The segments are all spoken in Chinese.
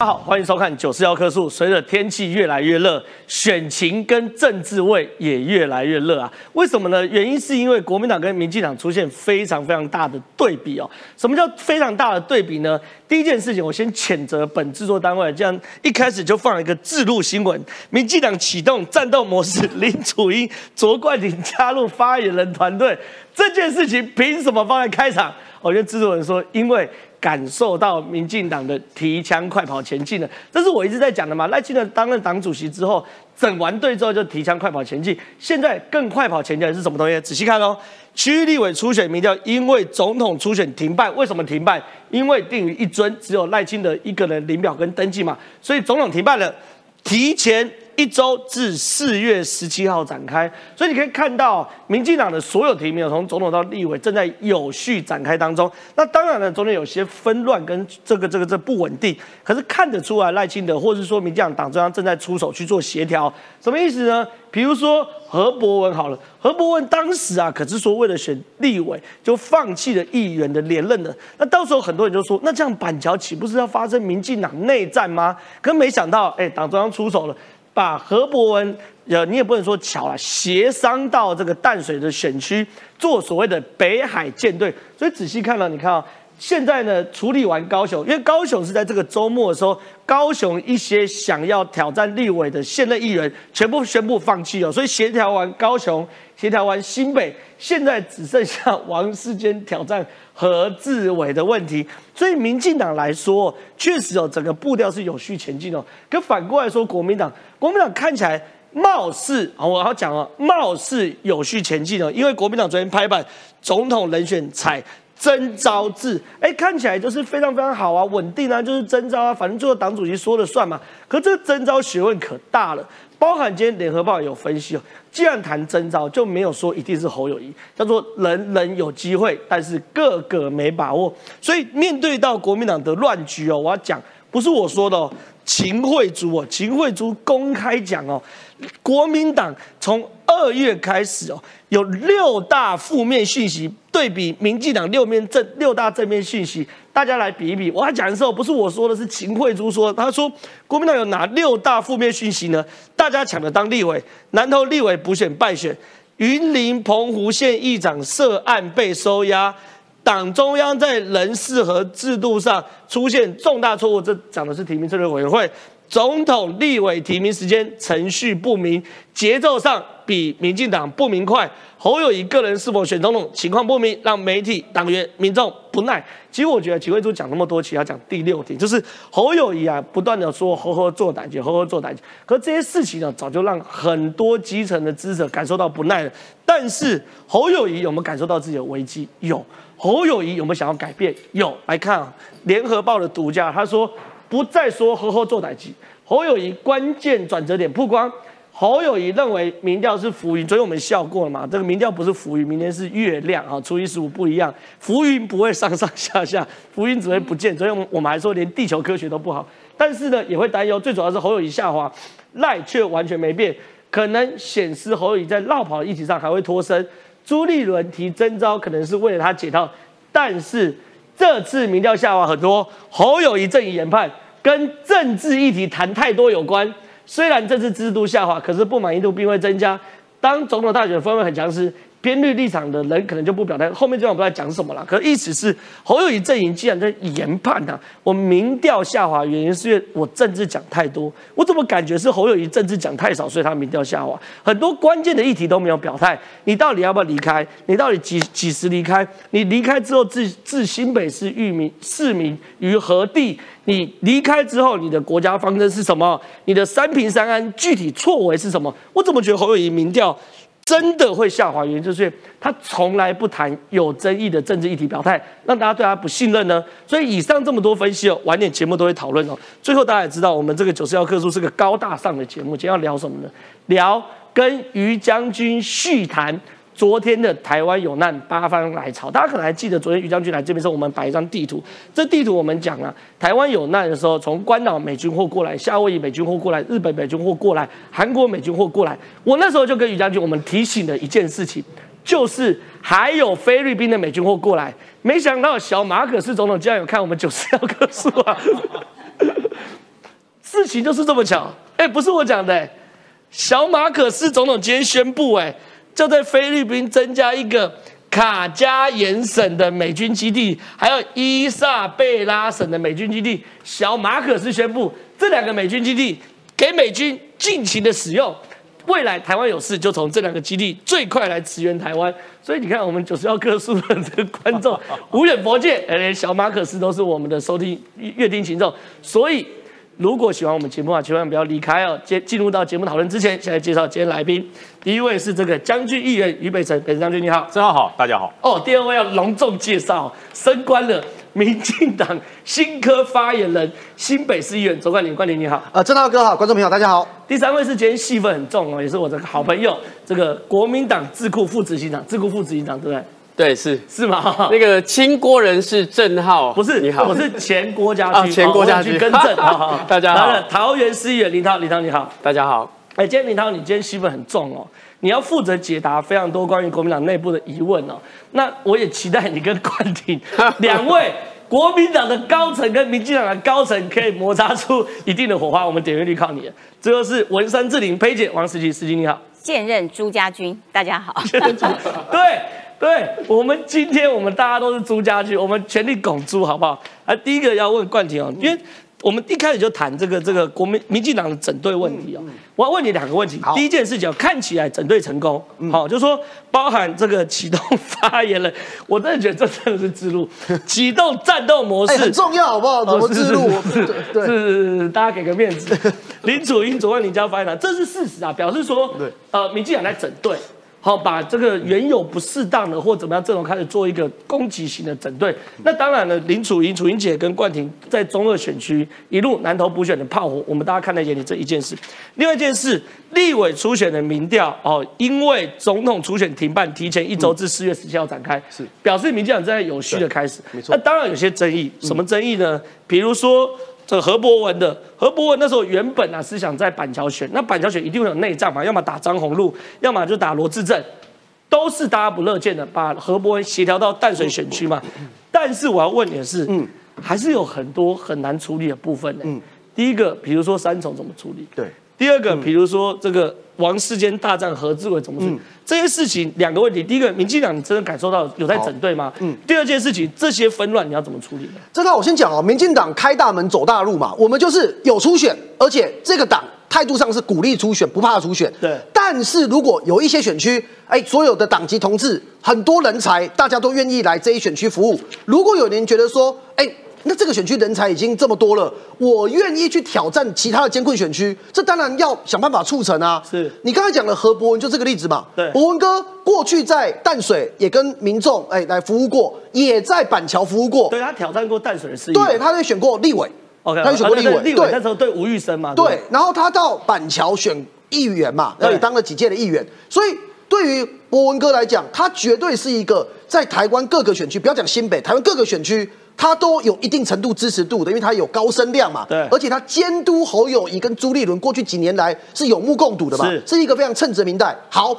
大家好，欢迎收看九四幺棵树。随着天气越来越热，选情跟政治味也越来越热啊。为什么呢？原因是因为国民党跟民进党出现非常非常大的对比哦。什么叫非常大的对比呢？第一件事情，我先谴责本制作单位，这样一开始就放一个制录新闻：民进党启动战斗模式，林楚英、卓冠廷加入发言人团队。这件事情凭什么放在开场？我觉得制作人说，因为。感受到民进党的提枪快跑前进了，这是我一直在讲的嘛。赖清德担任党主席之后，整完队之后就提枪快跑前进，现在更快跑前进的是什么东西？仔细看哦，区域立委初选民调因为总统初选停办，为什么停办？因为定于一尊，只有赖清德一个人领表跟登记嘛，所以总统停办了，提前。一周至四月十七号展开，所以你可以看到，民进党的所有提名，从总统到立委，正在有序展开当中。那当然了，中间有些纷乱跟这个这个这不稳定，可是看得出来赖清德，或是说民进党党中央正在出手去做协调。什么意思呢？比如说何伯文好了，何伯文当时啊，可是说为了选立委，就放弃了议员的连任的。那到时候很多人就说，那这样板桥岂不是要发生民进党内战吗？可没想到，哎，党中央出手了。把何伯文，呃，你也不能说巧了，协商到这个淡水的选区做所谓的北海舰队。所以仔细看了，你看啊，现在呢处理完高雄，因为高雄是在这个周末的时候，高雄一些想要挑战立委的现任议员全部宣布放弃哦。所以协调完高雄，协调完新北，现在只剩下王世坚挑战何志伟的问题。所以民进党来说，确实哦，整个步调是有序前进哦。可反过来说，国民党。国民党看起来貌似啊，我要讲哦，貌似有序前进哦，因为国民党昨天拍板，总统人选采征召制，哎，看起来就是非常非常好啊，稳定啊，就是征召啊，反正最后党主席说了算嘛。可这个征召学问可大了，包含今天联合报有分析哦，既然谈征召，就没有说一定是侯友谊，叫做人人有机会，但是个个没把握。所以面对到国民党的乱局哦，我要讲，不是我说的哦。秦惠珠哦，秦惠珠公开讲哦，国民党从二月开始哦，有六大负面讯息，对比民进党六面正六大正面讯息，大家来比一比。我要讲的时候，不是我说的，是秦惠珠说，他说国民党有哪六大负面讯息呢？大家抢着当立委，南投立委补选败选，云林澎湖县议长涉案被收押。党中央在人事和制度上出现重大错误，这讲的是提名策略委员会。总统、立委提名时间程序不明，节奏上比民进党不明快。侯友谊个人是否选总统情况不明，让媒体、党员、民众不耐。其实我觉得秦惠珠讲那么多，其实要讲第六点，就是侯友谊啊，不断的说“呵呵做胆结，呵呵做胆结”，可这些事情呢，早就让很多基层的支持者感受到不耐了。但是侯友谊有没有感受到自己的危机？有。侯友谊有没有想要改变？有，来看啊，《联合报》的独家，他说不再说呵呵做歹机。侯友谊关键转折点曝光，侯友谊认为民调是浮云，昨天我们笑过了嘛？这个民调不是浮云，明天是月亮啊，初一十五不一样，浮云不会上上下下，浮云只会不见。所以我们还说连地球科学都不好，但是呢也会担忧，最主要是侯友谊下滑，赖却完全没变，可能显示侯友谊在绕跑的议题上还会脱身。朱立伦提征召，可能是为了他解套，但是这次民调下滑很多，侯友谊正以研判跟政治议题谈太多有关。虽然这次制度下滑，可是不满意度并未增加。当总统大选氛围很强时。偏绿立场的人可能就不表态，后面这段我不知道讲什么了。可意思是侯友谊阵营既然在研判呐，我民调下滑原因是因为我政治讲太多，我怎么感觉是侯友谊政治讲太少，所以他民调下滑，很多关键的议题都没有表态。你到底要不要离开？你到底几几时离开？你离开之后置置新北市域民市民于何地？你离开之后，你的国家方针是什么？你的三平三安具体错为是什么？我怎么觉得侯友谊民调？真的会下滑，原因就是他从来不谈有争议的政治议题表态，让大家对他不信任呢。所以以上这么多分析哦，晚点节目都会讨论哦。最后大家也知道，我们这个九十幺课书是个高大上的节目，今天要聊什么呢？聊跟于将军续谈。昨天的台湾有难八方来朝，大家可能还记得，昨天于将军来这边时候，我们摆一张地图。这地图我们讲了，台湾有难的时候，从关岛美军货过来，夏威夷美军货过来，日本美军货过来，韩国美军货过来。我那时候就跟于将军，我们提醒了一件事情，就是还有菲律宾的美军货过来。没想到小马可斯总统竟然有看我们九十六棵树啊！事情就是这么巧，哎，不是我讲的，小马可斯总统今天宣布，哎，就在菲律宾增加一个卡加延省的美军基地，还有伊萨贝拉省的美军基地。小马可斯宣布，这两个美军基地给美军尽情的使用。未来台湾有事，就从这两个基地最快来驰援台湾。所以你看，我们九十幺棵树的这个观众无远佛界，连小马可斯都是我们的收听乐听群众。所以，如果喜欢我们节目啊，千万不要离开哦。接进入到节目讨论之前，先来介绍今天来宾。第一位是这个将军议员于北辰，北辰将军你好，正好好，大家好。哦，第二位要隆重介绍，升官了。民进党新科发言人、新北市议员周冠霖，冠霖你好。呃，郑大哥好，观众朋友大家好。第三位是今天戏份很重哦，也是我的好朋友，这个国民党智库副执行长，智库副执行长对不对？对，是是吗？那个清郭人是郑浩，不是你好，我是前郭家 驹，前郭家驹更正。大家好。桃园市议员林涛，林涛你好，大家好。哎，今天林涛，你今天戏份很重哦，你要负责解答非常多关于国民党内部的疑问哦。那我也期待你跟冠廷两位。国民党的高层跟民进党的高层可以摩擦出一定的火花，我们点阅率靠你。最后是文山志玲佩姐王思琪司机你好，现任朱家军大家好。对对，我们今天我们大家都是朱家军，我们全力拱朱好不好？啊，第一个要问冠廷哦，因为。我们一开始就谈这个这个国民民进党的整队问题哦，我要问你两个问题。第一件事情，看起来整队成功，好，就是说包含这个启动发言人，我真的觉得这真的是之路，启动战斗模式很重要，好不好？怎么之路？是是，大家给个面子。林楚英、左万林家发言人，这是事实啊，表示说，呃，民进党在整队。好，把这个原有不适当的或怎么样这种开始做一个攻击型的整队。那当然了，林楚莹、楚莹姐跟冠廷在中二选区一路南投补选的炮火，我们大家看在眼里这一件事。另外一件事，立委初选的民调哦，因为总统初选停办，提前一周至四月十七号展开，是表示民进党正在有序的开始。没错。那当然有些争议，什么争议呢？比如说。这个何伯文的何伯文那时候原本啊是想在板桥选，那板桥选一定会有内战嘛，要么打张宏禄，要么就打罗志正，都是大家不乐见的，把何伯文协调到淡水选区嘛。但是我要问你的是，嗯，还是有很多很难处理的部分呢。嗯，第一个，比如说三重怎么处理？对。第二个，比如说这个王世坚大战何志伟怎么处理？这些事情两个问题，第一个，民进党你真的感受到有在整队吗？嗯。第二件事情，这些纷乱你要怎么处理呢？这个我先讲哦，民进党开大门走大路嘛，我们就是有初选，而且这个党态度上是鼓励初选，不怕初选。对。但是如果有一些选区，哎，所有的党籍同志很多人才，大家都愿意来这一选区服务。如果有人觉得说，哎。那这个选区人才已经这么多了，我愿意去挑战其他的艰困选区，这当然要想办法促成啊。是你刚才讲的何伯文就这个例子嘛？对，伯文哥过去在淡水也跟民众哎来服务过，也在板桥服务过。对他挑战过淡水的事对，他也选过立委。OK，他也选过立委。立委那时候对吴玉生嘛。对，然后他到板桥选议员嘛，然后也当了几届的议员。所以对于博文哥来讲，他绝对是一个在台湾各个选区，不要讲新北，台湾各个选区。他都有一定程度支持度的，因为他有高声量嘛。对。而且他监督侯友谊跟朱立伦过去几年来是有目共睹的嘛。是。是一个非常称职的明代。好，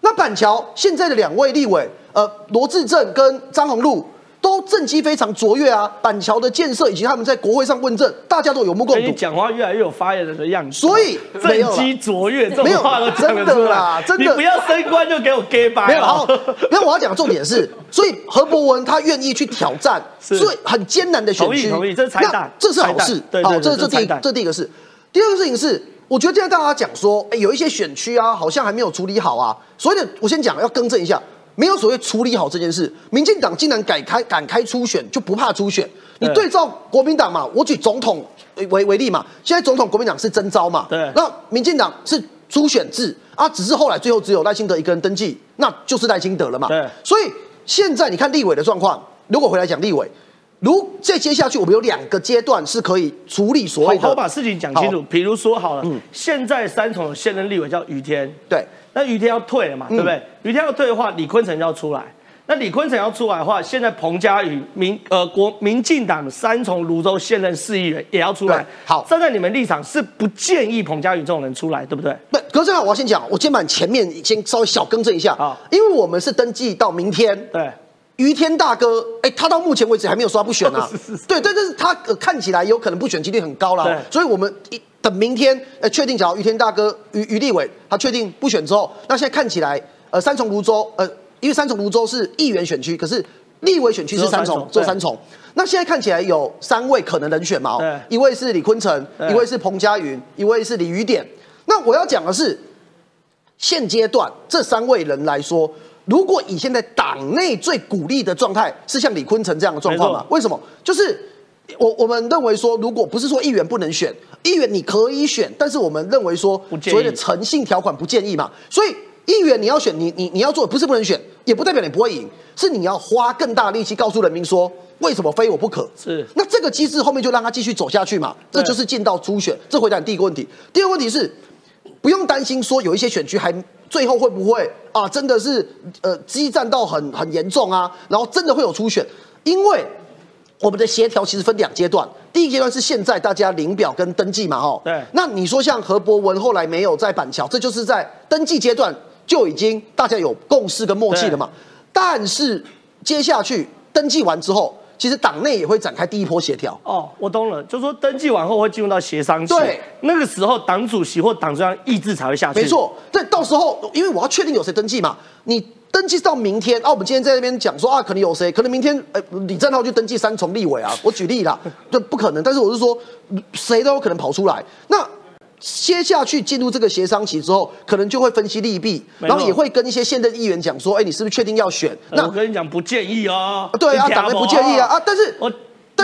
那板桥现在的两位立委，呃，罗志正跟张宏禄。都政绩非常卓越啊！板桥的建设以及他们在国会上问政，大家都有目共睹。你讲话越来越有发言人的样子。所以政绩卓越，这种话都真的啦，真的。你不要升官就给我 gay 吧。没有，好，因为我要讲的重点是，所以何伯文他愿意去挑战，所以很艰难的选区。同意，同意，这是彩蛋，这是好事。好，这这第一，这第一个是。第二个事情是，我觉得现在大家讲说，哎，有一些选区啊，好像还没有处理好啊。所以呢，我先讲，要更正一下。没有所谓处理好这件事，民进党竟然敢开敢开初选，就不怕初选？你对。照国民党嘛，我举总统为为例嘛，现在总统国民党是征召嘛，对，那民进党是初选制啊，只是后来最后只有赖清德一个人登记，那就是赖清德了嘛，对，所以现在你看立委的状况，如果回来讲立委，如再接下去，我们有两个阶段是可以处理所谓的，好把事情讲清楚，比如说好了，嗯现在三重现任立委叫于天，对。那于天要退了嘛，对不对？于天要退的话，李坤城要出来。那李坤城要出来的话，现在彭佳宇民呃国民进党三重泸州现任市议员也要出来。好，站在你们立场是不建议彭佳宇这种人出来，对不对？不，可是我要先讲，我先把前面先稍微小更正一下啊，因为我们是登记到明天。对。于天大哥，哎，他到目前为止还没有说不选啊。对，但是他看起来有可能不选几率很高了。所以我们一等明天呃确定，假如于天大哥于于立伟他确定不选之后，那现在看起来呃三重泸州呃因为三重泸州是议员选区，可是立委选区是三重，做三重。那现在看起来有三位可能人选嘛？对，一位是李坤城，一位是彭佳云，一位是李雨典。那我要讲的是，现阶段这三位人来说，如果以现在党内最鼓励的状态是像李坤城这样的状况嘛？为什么？就是我我们认为说，如果不是说议员不能选，议员你可以选，但是我们认为说所谓的诚信条款不建议嘛，所以。议员你要选你你你要做不是不能选，也不代表你不会赢，是你要花更大力气告诉人民说为什么非我不可。是，那这个机制后面就让他继续走下去嘛，这就是进到初选。这回答你第一个问题，第二个问题是不用担心说有一些选区还最后会不会啊真的是呃激战到很很严重啊，然后真的会有初选，因为。我们的协调其实分两阶段，第一阶段是现在大家领表跟登记嘛，哈。对。那你说像何伯文后来没有在板桥，这就是在登记阶段就已经大家有共识跟默契了嘛。但是接下去登记完之后，其实党内也会展开第一波协调。哦，我懂了，就是说登记完后会进入到协商期。对。那个时候党主席或党中央意志才会下去。没错。对，到时候因为我要确定有谁登记嘛，你。登记到明天啊，我们今天在那边讲说啊，可能有谁？可能明天，哎，李正浩去登记三重立委啊，我举例啦，这不可能。但是我是说，谁都有可能跑出来。那接下去进入这个协商期之后，可能就会分析利弊，然后也会跟一些现任议员讲说，哎，你是不是确定要选？那我跟你讲，不建议哦。对啊，党内不建议啊啊！但是我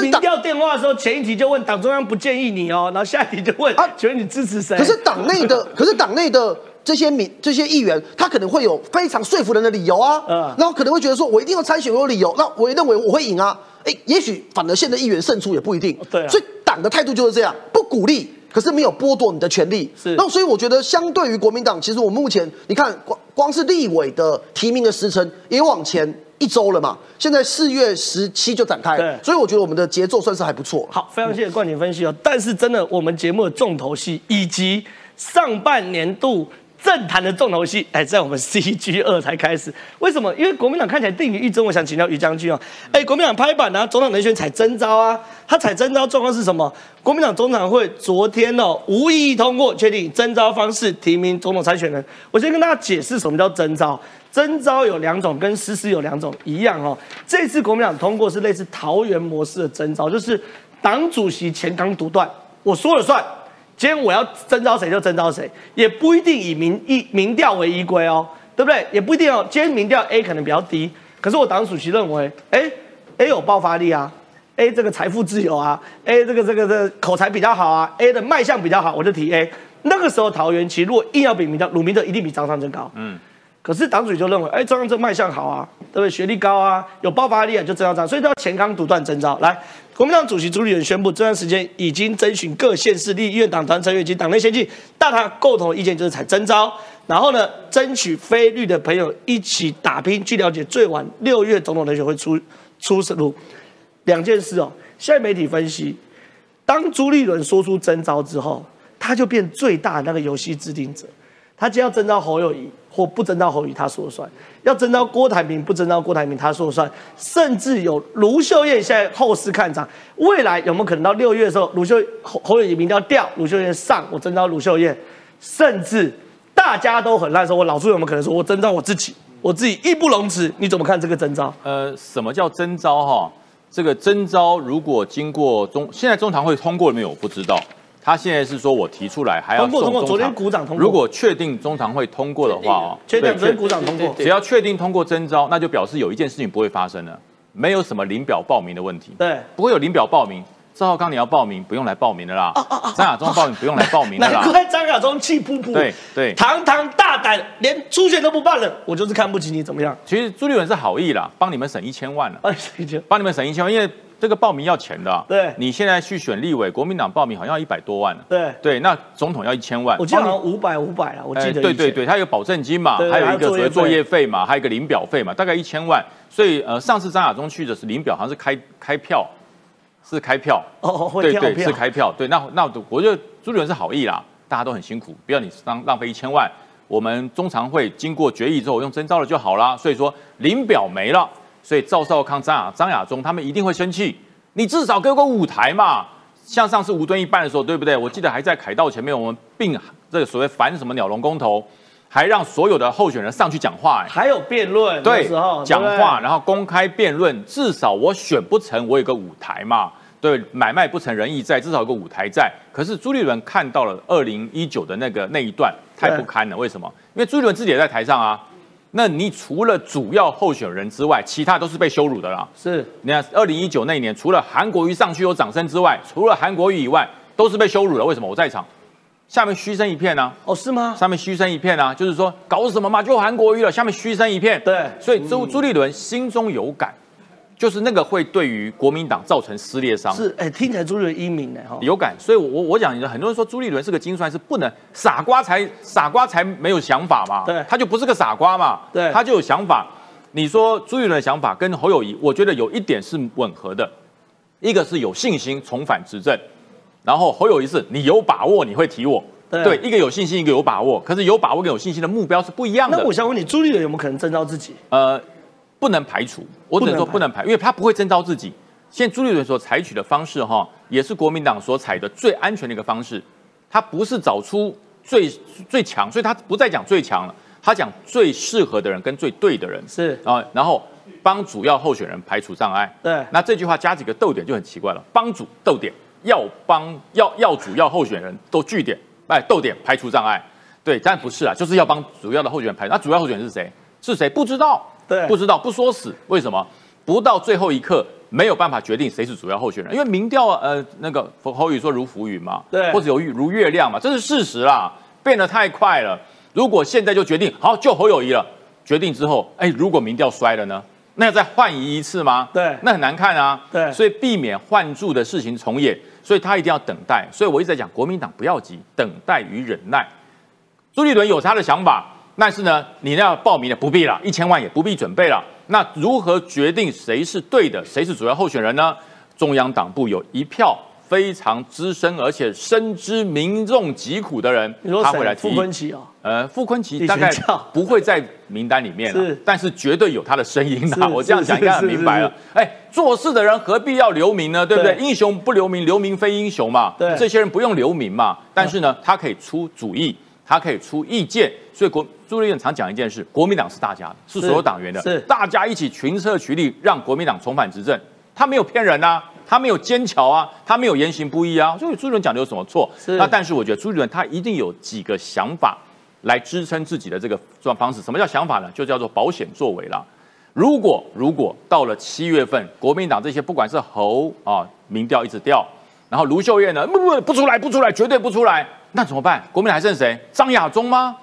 民调电话的时候，前一题就问党中央不建议你哦，然后下一题就问啊，觉得你支持谁？可是党内的，可是党内的。这些民这些议员，他可能会有非常说服人的理由啊，嗯，然后可能会觉得说，我一定要参选，我有理由，那我也认为我会赢啊，哎，也许反而现在议员胜出也不一定，对，所以党的态度就是这样，不鼓励，可是没有剥夺你的权利，是，那所以我觉得相对于国民党，其实我目前你看光光是立委的提名的时程也往前一周了嘛，现在四月十七就展开，对，所以我觉得我们的节奏算是还不错。好，非常谢谢冠廷分析哦，但是真的我们节目的重头戏以及上半年度。政坛的重头戏，哎，在我们 CG 二才开始。为什么？因为国民党看起来定于一中。我想请教于将军哦，哎，国民党拍板啊，总统人选采征召啊，他采征召状况是什么？国民党中常会昨天哦，无异议通过确定征召方式提名总统参选人。我先跟大家解释什么叫征召。征召有两种，跟实施有两种一样哦。这次国民党通过是类似桃园模式的征召，就是党主席前刚独断，我说了算。今天我要征召谁就征召谁，也不一定以民意民调为依归哦，对不对？也不一定哦。今天民调 A 可能比较低，可是我党主席认为，哎，A 有爆发力啊，A 这个财富自由啊，A 这个这个的口才比较好啊，A 的卖相比较好，我就提 A。那个时候桃园其实如果硬要比民调，鲁明德一定比张尚真高。嗯。可是党主席就认为，哎，张尚真卖相好啊，对不对？学历高啊，有爆发力啊，就征召这样，所以都要前纲独断征召来。国民党主席朱立伦宣布，这段时间已经征询各县市立院党团成员及党内先进，大家共同意见就是采征召，然后呢，争取非绿的朋友一起打拼。据了解，最晚六月总统人选会出出炉。两件事哦，现在媒体分析，当朱立伦说出征召之后，他就变最大那个游戏制定者。他既要征召侯友谊，或不征召侯友谊，他说了算；要征召郭台铭，不征召郭台铭，他说了算。甚至有卢秀燕，现在后市看涨，未来有没有可能到六月的时候，卢秀侯侯友谊民调掉，卢秀燕上，我征召卢秀燕。甚至大家都很烂，说我老朱有没有可能说我征召我自己，我自己义不容辞？你怎么看这个征召？呃，什么叫征召？哈，这个征召如果经过中，现在中常会通过了没有？我不知道。他现在是说我提出来还要送中常，如果确定中常会通过的话哦，确定昨天鼓掌通过，只要确定通过征招，那就表示有一件事情不会发生了，没有什么领表报名的问题，对，不会有领表报名。赵浩刚你要报名，不用来报名的啦。张亚中报名不用来报名的啦。难怪张亚中气噗噗，对对，堂堂大胆，连初选都不办了，我就是看不起你，怎么样？其实朱立伦是好意啦，帮你们省一千万了，帮你们省一千万，因为。这个报名要钱的，对，你现在去选立委，国民党报名好像要一百多万呢。对对，那总统要一千万，我记得好像五百五百了，我记得。对对对，他有保证金嘛，还有一个作业费嘛，还有一个领表费嘛，大概一千万。所以呃，上次张亚中去的是领表，好像是开开票，是开票。哦，对对，是开票。对，那那我觉得朱立伦是好意啦，大家都很辛苦，不要你浪浪费一千万。我们中常会经过决议之后用征召了就好啦。所以说领表没了，所以赵少康、张亚张亚中他们一定会生气。你至少给我个舞台嘛！像上次吴敦义办的时候，对不对？我记得还在凯道前面，我们并这个所谓反什么鸟笼公投，还让所有的候选人上去讲话、哎还有辩论对讲话，然后公开辩论，至少我选不成，我有个舞台嘛。对，买卖不成仁义在，至少有个舞台在。可是朱立伦看到了二零一九的那个那一段，太不堪了。为什么？因为朱立伦自己也在台上啊。那你除了主要候选人之外，其他都是被羞辱的啦。是你看，二零一九那一年，除了韩国瑜上去有掌声之外，除了韩国瑜以外，都是被羞辱的。为什么？我在场，下面嘘声一片啊，哦，是吗？上面嘘声一片啊，就是说搞什么嘛，就韩国瑜了，下面嘘声一片。对所以朱朱立伦心中有感，就是那个会对于国民党造成撕裂伤。是，哎，听起来朱立伦英明呢，哈，有感，所以我我我讲，很多人说朱立伦是个精算，是不能傻瓜才傻瓜才没有想法嘛，对。他就不是个傻瓜嘛，对。他就有想法。你说朱立伦的想法跟侯友谊，我觉得有一点是吻合的，一个是有信心重返执政，然后侯友谊是你有把握你会提我，对一个有信心，一个有把握，可是有把握跟有信心的目标是不一样的。那我想问你，朱立伦有没有可能征召自己？呃，不能排除，我只能说不能排因为他不会征召自己。现在朱立伦所采取的方式哈，也是国民党所采的最安全的一个方式。他不是找出最最强，所以他不再讲最强了，他讲最适合的人跟最对的人是啊，然后帮主要候选人排除障碍。对那这句话加几个逗点就很奇怪了，帮主逗点要帮要要主要候选人都据点哎逗点排除障碍。对，但不是啊，就是要帮主要的候选人排除。那主要候选人是谁？是谁？不知道。对不知道，不说死，为什么？不到最后一刻没有办法决定谁是主要候选人，因为民调呃那个侯宇说如浮云嘛，对或者有如月亮嘛，这是事实啦，变得太快了。如果现在就决定好就侯友谊了，决定之后，哎，如果民调衰了呢？那要再换移一次吗？对那很难看啊。对所以避免换注的事情重演，所以他一定要等待。所以我一直在讲，国民党不要急，等待与忍耐。朱立伦有他的想法，但是呢，你要报名的不必了，一千万也不必准备了。那如何决定谁是对的，谁是主要候选人呢？中央党部有一票非常资深而且深知民众疾苦的人，他会来提？呃，傅昆萁李大概不会在名单里面了是，但是绝对有他的声音是的。我这样讲应该很明白了。哎，做事的人何必要留名呢？对不对？对英雄不留名，留名非英雄嘛。对这些人不用留名嘛。但是呢，他可以出主意，他可以出意见。所以国朱立伦常讲一件事：国民党是大家的，是所有党员的，是大家一起群策群力，让国民党重返执政。他没有骗人啊，他没有奸巧啊，他没有言行不一啊。所以朱立伦讲的有什么错？是那但是我觉得朱立伦他一定有几个想法来支撑自己的这个状方式。什么叫想法呢？就叫做保险作为啦。如果如果到了七月份，国民党这些不管是侯啊民调一直掉，然后卢秀燕呢不不不出来不出来，绝对不出来，那怎么办？国民党还剩谁？张亚中吗？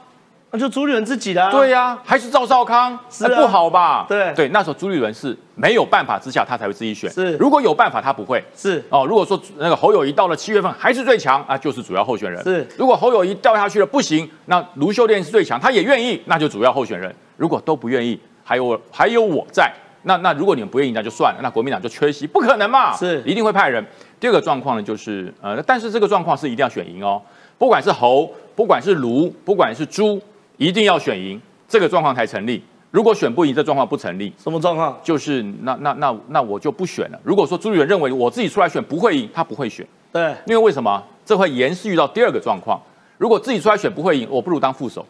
那就朱立伦自己的啊。对呀、还是赵少康？是啊哎不好吧？对对，那时候朱立伦是没有办法之下，他才会自己选。是如果有办法，他不会。是哦，如果说那个侯友谊到了七月份还是最强，那就是主要候选人。是如果侯友谊掉下去了不行，那卢秀燕是最强，他也愿意，那就主要候选人。如果都不愿意，还有我还有我在，那那如果你们不愿意，那就算了，那国民党就缺席，不可能嘛，是一定会派人。第二个状况呢，就是呃，但是这个状况是一定要选赢哦，不管是猴，不管是卢，不管是猪，一定要选赢，这个状况才成立。如果选不赢，这状况不成立。什么状况？就是那那那那我就不选了。如果说朱立伦认为我自己出来选不会赢，他不会选，对，因为为什么？这会延续到第二个状况。如果自己出来选不会赢，我不如当副手，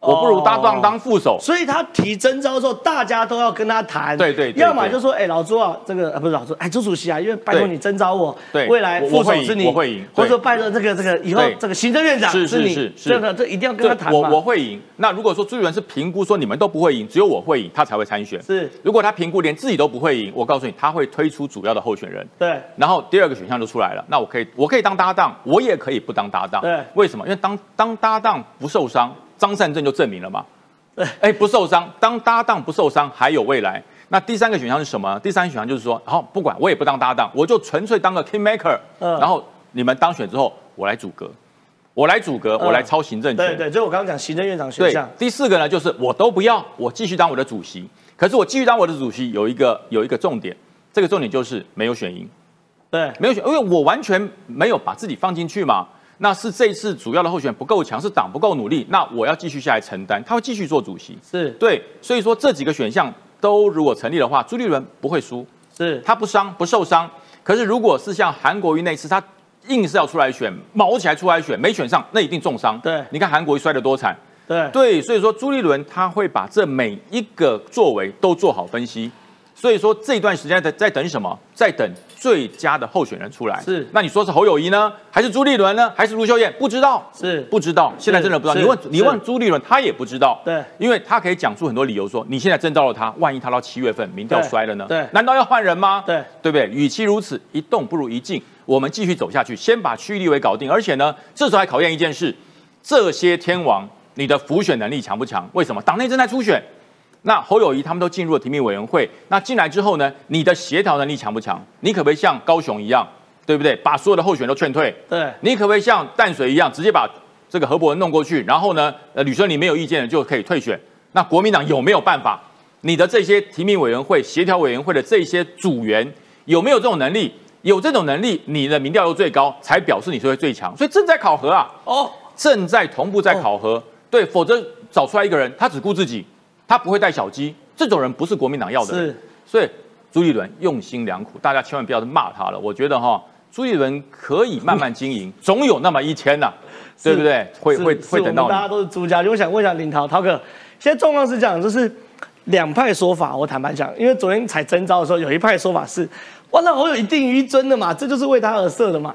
我不如搭档当副手。所以他提征召之后，大家都要跟他谈。对对对对要么就说，哎，老朱啊，这个呃不是老朱，哎，朱主席啊，因为拜托你征召我，对未来副手是你，我会赢或者说拜托这个这个以后这个行政院长是是你，是是这个这一定要跟他谈我。我会赢。那如果说朱立伦是评估说你们都不会赢，只有我会赢，他才会参选。是如果他评估连自己都不会赢，我告诉你，他会推出主要的候选人。对然后第二个选项就出来了，那我可以我可以当搭档，我也可以不当搭档。对为什么？因为当当搭档不受伤，张善政就证明了嘛。对哎，不受伤，当搭档不受伤，还有未来。那第三个选项是什么？第三个选项就是说，好，不管我也不当搭档，我就纯粹当个 king maker。嗯然后你们当选之后，我来阻隔，我来阻隔，嗯我来操行政权。对对，就是我刚刚讲行政院长选对项，，第四个呢，就是我都不要，我继续当我的主席。可是我继续当我的主席，有一个有一个重点，这个重点就是没有选赢。对没有选，因为我完全没有把自己放进去嘛。那是这一次主要的候选人不够强，是党不够努力，那我要继续下来承担，他会继续做主席。是对，所以说这几个选项都如果成立的话，朱立伦不会输，是，他不伤不受伤。可是如果是像韩国瑜那次，他硬是要出来选，毛起来出来选，没选上那一定重伤。对你看韩国瑜摔得多惨。对对，所以说朱立伦他会把这每一个作为都做好分析。所以说这一段时间在在等什么？在等最佳的候选人出来。是那你说是侯友谊呢，还是朱立伦呢，还是卢秀燕？不知道，是不知道。现在真的不知道。你问你问朱立伦，他也不知道。对因为他可以讲出很多理由说，你现在征召了他，万一他到七月份民调对衰了呢？对难道要换人吗？对对不对？与其如此，一动不如一静，我们继续走下去，先把区域立委搞定。而且呢，这时候还考验一件事：这些天王，你的浮选能力强不强？为什么？党内正在初选。那侯友谊他们都进入了提名委员会，那进来之后呢，你的协调能力强不强？你可不可以像高雄一样，对不对？把所有的候选人都劝退？对你可不可以像淡水一样，直接把这个何伯文弄过去，然后呢，呃，吕孙你没有意见的就可以退选？那国民党有没有办法？你的这些提名委员会、协调委员会的这些组员有没有这种能力？有这种能力，你的民调又最高，才表示你是会最强。所以正在考核啊，哦，正在同步在考核。对，否则找出来一个人，他只顾自己，他不会带小鸡，这种人不是国民党要的。是所以朱立伦用心良苦，大家千万不要骂他了。我觉得哈，朱立伦可以慢慢经营，总有那么一天呐、对不对？会会会等到你。大家都是朱家军。我想问一下林涛涛哥，现在状况是这样，就是两派说法。我坦白讲，因为昨天才征招的时候，有一派说法是，哇，那侯友一定于一尊的嘛，这就是为他而设的嘛。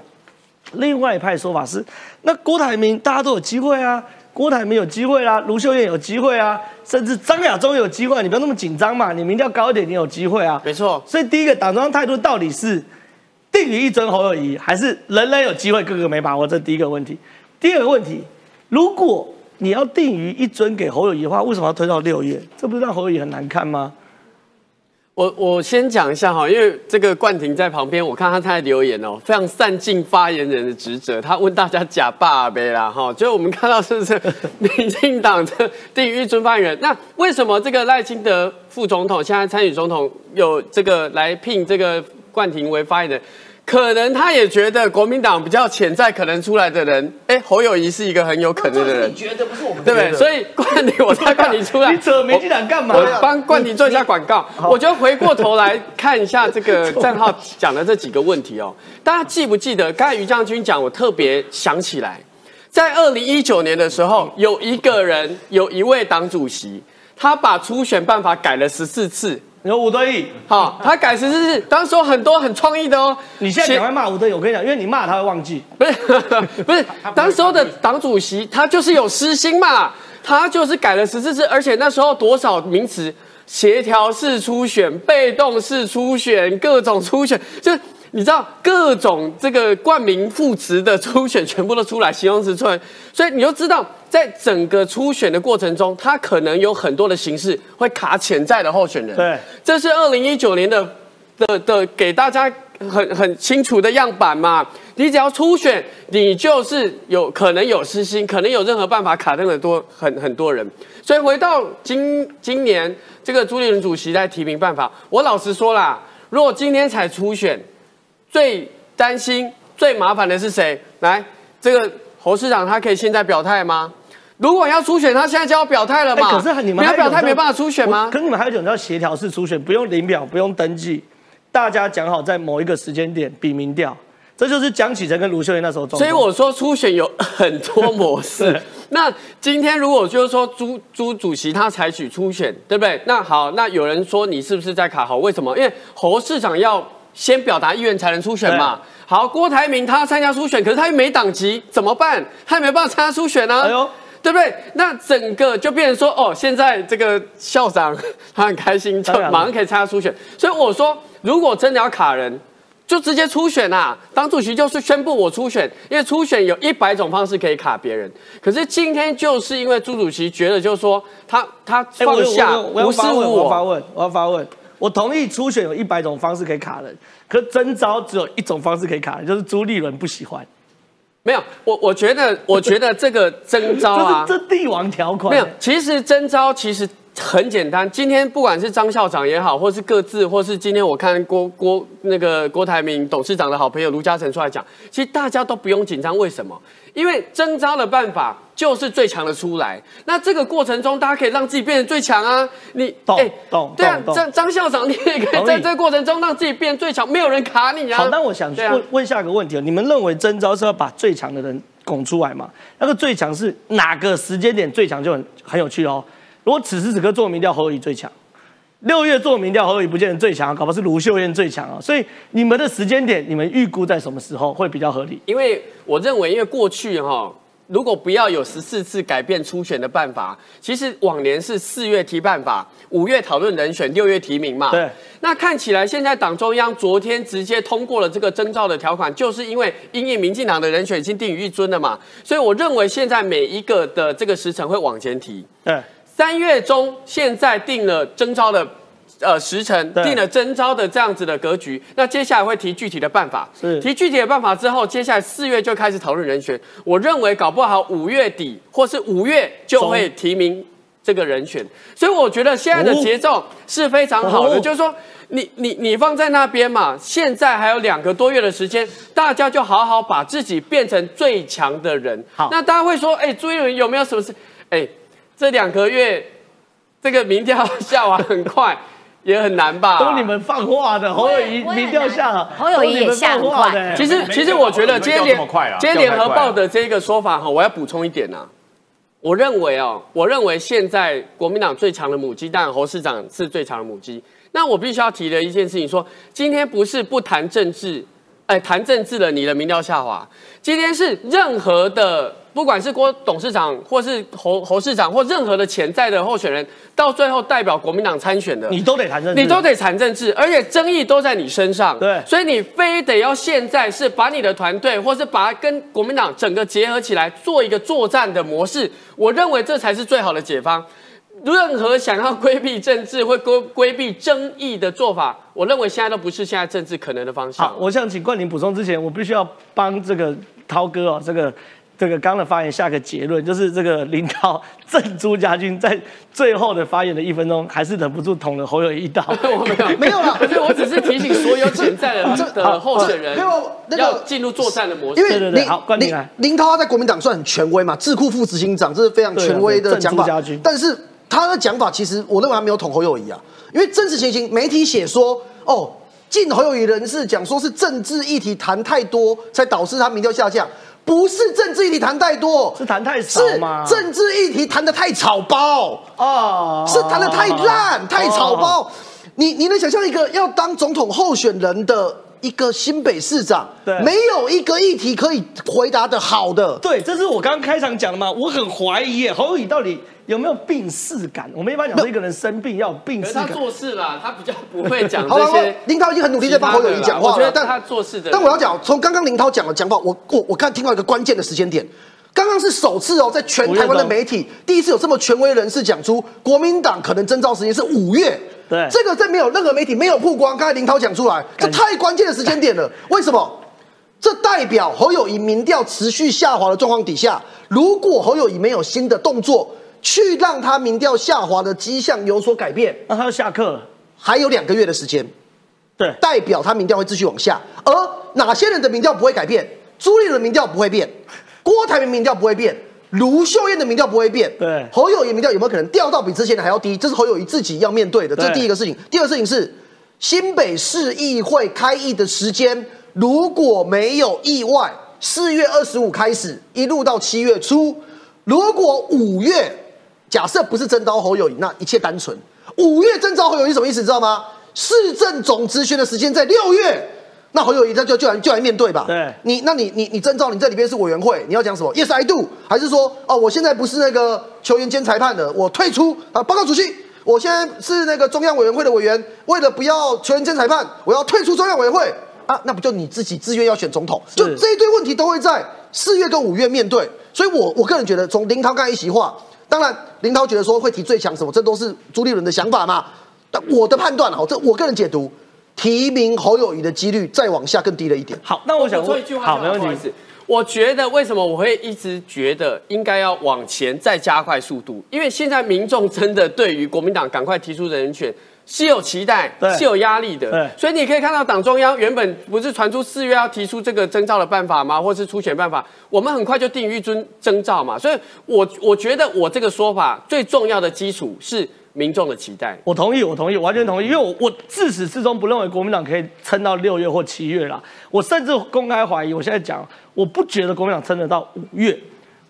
另外一派说法是，那郭台铭大家都有机会啊，郭台铭有机会啦，卢秀燕有机会啊，甚至张亚中有机会，你不要那么紧张嘛，你民调高一点，你有机会啊。没错，所以第一个党中央态度到底是定于一尊侯友谊，还是人人有机会，个个没把握？这第一个问题。第二个问题，如果你要定于一尊给侯友谊的话，为什么要推到六月？这不是让侯友谊很难看吗？我我先讲一下哈，因为这个冠廷在旁边，我看他在留言哦，非常善尽发言人的职责。他问大家假爸呗啦哈，就我们看到是不是 民进党的第一尊发言人？那为什么这个赖清德副总统现在参与总统有这个来聘这个冠廷为发言人？可能他也觉得国民党比较潜在可能出来的人，哎，侯友谊是一个很有可能的人，你觉得不是我们对不对？所以冠廷，我在冠你出来，你扯民进党干嘛？我帮冠廷做一下广告。我觉得回过头来看一下这个 郑浩讲的这几个问题哦，大家记不记得刚才于将军讲，我特别想起来，在二零一九年的时候，有一个人，有一位党主席，他把初选办法改了十四次。你说吴敦义，好，他改十四次，当时有很多很创意的哦。你现在赶快骂吴敦义，我跟你讲，因为你骂他会忘记。不是 不是，当时候的党主席他就是有私心嘛，他就是改了十四次，而且那时候多少名词，协调式初选、被动式初选、各种初选，就是你知道各种这个冠名副词的初选全部都出来，形容词出来，所以你就知道，在整个初选的过程中，它可能有很多的形式会卡潜在的候选人。对，这是二零一九年的的的给大家很很清楚的样板嘛。你只要初选，你就是有可能有私心，可能有任何办法卡登了多很很多人。所以回到今今年这个朱立伦主席在提名办法，我老实说啦，如果今天才初选，最担心、最麻烦的是谁？来，这个侯市长他可以现在表态吗？如果要初选，他现在就要表态了嘛？哎可是你们要表态没办法初选吗我？可是你们还有一种叫协调式初选，不用领表，不用登记，大家讲好在某一个时间点比民调，这就是江启臣跟卢秀燕那时候状。所以我说初选有很多模式。那今天如果就是说朱朱主席他采取初选，对不对？那好，那有人说你是不是在卡侯？为什么？因为侯市长要先表达意愿才能初选嘛。好，郭台铭他参加初选，可是他又没党籍，怎么办？他也没办法参加初选啊。哎呦，对不对？那整个就变成说，哦，现在这个校长他很开心，就马上可以参加初选。所以我说，如果真的要卡人，就直接初选啊！党主席就是宣布我初选，因为初选有一百种方式可以卡别人。可是今天就是因为朱主席觉得，就是说他他放下无私发问，无我，我要发问，我要发问。我同意初选有一百种方式可以卡人，可征召只有一种方式可以卡人，就是朱立伦不喜欢。没有我我觉得我觉得 这个征招啊这，帝王条款。没有，其实征召其实很简单，今天不管是张校长也好，或是各自，或是今天我看郭郭那个郭台铭董事长的好朋友卢嘉诚出来讲，其实大家都不用紧张。为什么？因为征召的办法就是最强的出来。那这个过程中，大家可以让自己变得最强啊！你懂懂对啊张张校长，你也可以在这个过程中让自己变最强，没有人卡你啊。好，那我想问问下一个问题哦，你们认为征召是要把最强的人拱出来吗？那个最强是哪个时间点最强就很很有趣哦。如果此时此刻做民调，侯友宜最强；六月做民调，侯友宜不见得最强，搞不好是卢秀燕最强啊。所以你们的时间点，你们预估在什么时候会比较合理？因为我认为，因为过去哈、如果不要有十四次改变初选的办法，其实往年是四月提办法，五月讨论人选，六月提名嘛。对。那看起来现在党中央昨天直接通过了这个征召的条款，就是因为因应民进党的人选已经定于一尊了嘛，所以我认为现在每一个的这个时程会往前提。对，三月中现在定了征召的呃时辰，定了征召的这样子的格局，那接下来会提具体的办法。是提具体的办法之后，接下来四月就开始讨论人选。我认为搞不好五月底或是五月就会提名这个人选，所以我觉得现在的节奏是非常好的，哦就是说。你你你放在那边嘛，现在还有两个多月的时间，大家就好好把自己变成最强的人。好那大家会说，哎、朱一伦有没有什么事？哎、这两个月这个民调下滑很快，也很难吧？都你们放话的，侯友谊民调下，侯友谊也都你们放话的。其实，其实我觉得今天没联合报的这个说法哈，我要补充一点呐、我认为哦，我认为现在国民党最强的母鸡，当然侯市长是最强的母鸡。那我必须要提的一件事情说，今天不是不谈政治，哎，谈政治了，你的民调下滑。今天是任何的，不管是郭董事长，或是侯侯市长，或任何的潜在的候选人，到最后代表国民党参选的，你都得谈政治，你都得谈政治，而且争议都在你身上。对所以你非得要现在是把你的团队，或是把它跟国民党整个结合起来，做一个作战的模式。我认为这才是最好的解方。任何想要规避政治或规规避争议的做法，我认为现在都不是现在政治可能的方向。好，我想请冠霖补充之前，我必须要帮这个涛哥哦，这个这个刚刚的发言下个结论，就是这个林涛正朱家军在最后的发言的一分钟，还是忍不住捅了侯友宜一刀。我没有 没有啦可是我只是提醒所有潜在的 的候选人没有那个要进入作战的模式。因为对对对林林林涛他在国民党算很权威嘛，智库副执行长，这是非常权威的讲法。但是他的讲法其实我认为他没有捅侯友谊啊，因为真实情形媒体写说，哦，进侯友谊人士讲说是政治议题谈太多，才导致他民调下降。不是政治议题谈太多，是谈太少是吗政治议题谈的太草包。哦，是谈的太烂、太草哦。包。你你能想象一个要当总统候选人的一个新北市长对，没有一个议题可以回答的好的？对，这是我刚刚开场讲的嘛，我很怀疑耶，侯友宜到底有没有病逝感？我们一般讲说一个人生病要有病可是他。做事啦，他比较不会讲好了，我这些。林涛已经很努力在帮侯友谊讲话了，我觉得但他做事的，但我要讲，从刚刚林涛讲的讲法，我我我看听到一个关键的时间点，刚刚是首次哦，在全台湾的媒体第一次有这么权威人士讲出国民党可能征召时间是五月。对这个在没有任何媒体没有曝光，刚才林涛讲出来，这太关键的时间点了。为什么？这代表侯友谊民调持续下滑的状况底下，如果侯友谊没有新的动作，去让他民调下滑的迹象有所改变，那他要下课了，还有两个月的时间。对，代表他民调会继续往下。而哪些人的民调不会改变？朱立伦的民调不会变，郭台铭民调不会变，卢秀燕的民调不会变。对侯友谊民调有没有可能掉到比之前的还要低？这是侯友谊自己要面对的，这是第一个事情。第二个事情是新北市议会开议的时间，如果没有意外，四月二十五开始，一路到七月初。如果五月假设不是征召侯友谊，那一切单纯。五月征召侯友谊什么意思？知道吗？市政总咨询的时间在六月，那侯友谊他就就来就来面对吧。对你那你你你征召你这里边是委员会，你要讲什么？Yes I do，还是说哦我现在不是那个球员兼裁判的，我退出啊？报告主席，我现在是那个中央委员会的委员，为了不要球员兼裁判，我要退出中央委员会啊？那不就你自己自愿要选总统？就这一堆问题都会在四月跟五月面对，所以我我个人觉得，从林涛刚才一席话，当然林涛觉得说会提最强什么，这都是朱立伦的想法嘛。但我的判断哈，这我个人解读，提名侯友谊的几率再往下更低了一点。好，那我想说一句，话，好，没问题。意思。我觉得为什么我会一直觉得应该要往前再加快速度？因为现在民众真的对于国民党赶快提出人选是有期待，是有压力的。所以你可以看到党中央原本不是传出四月要提出这个征召的办法吗？或是初选办法，我们很快就定于尊征召嘛。所以我我觉得我这个说法最重要的基础是民众的期待。我同意，我同意，完全同意，因为我我自始至终不认为国民党可以撑到六月或七月啦。我甚至公开怀疑，我现在讲，我不觉得国民党撑得到五月，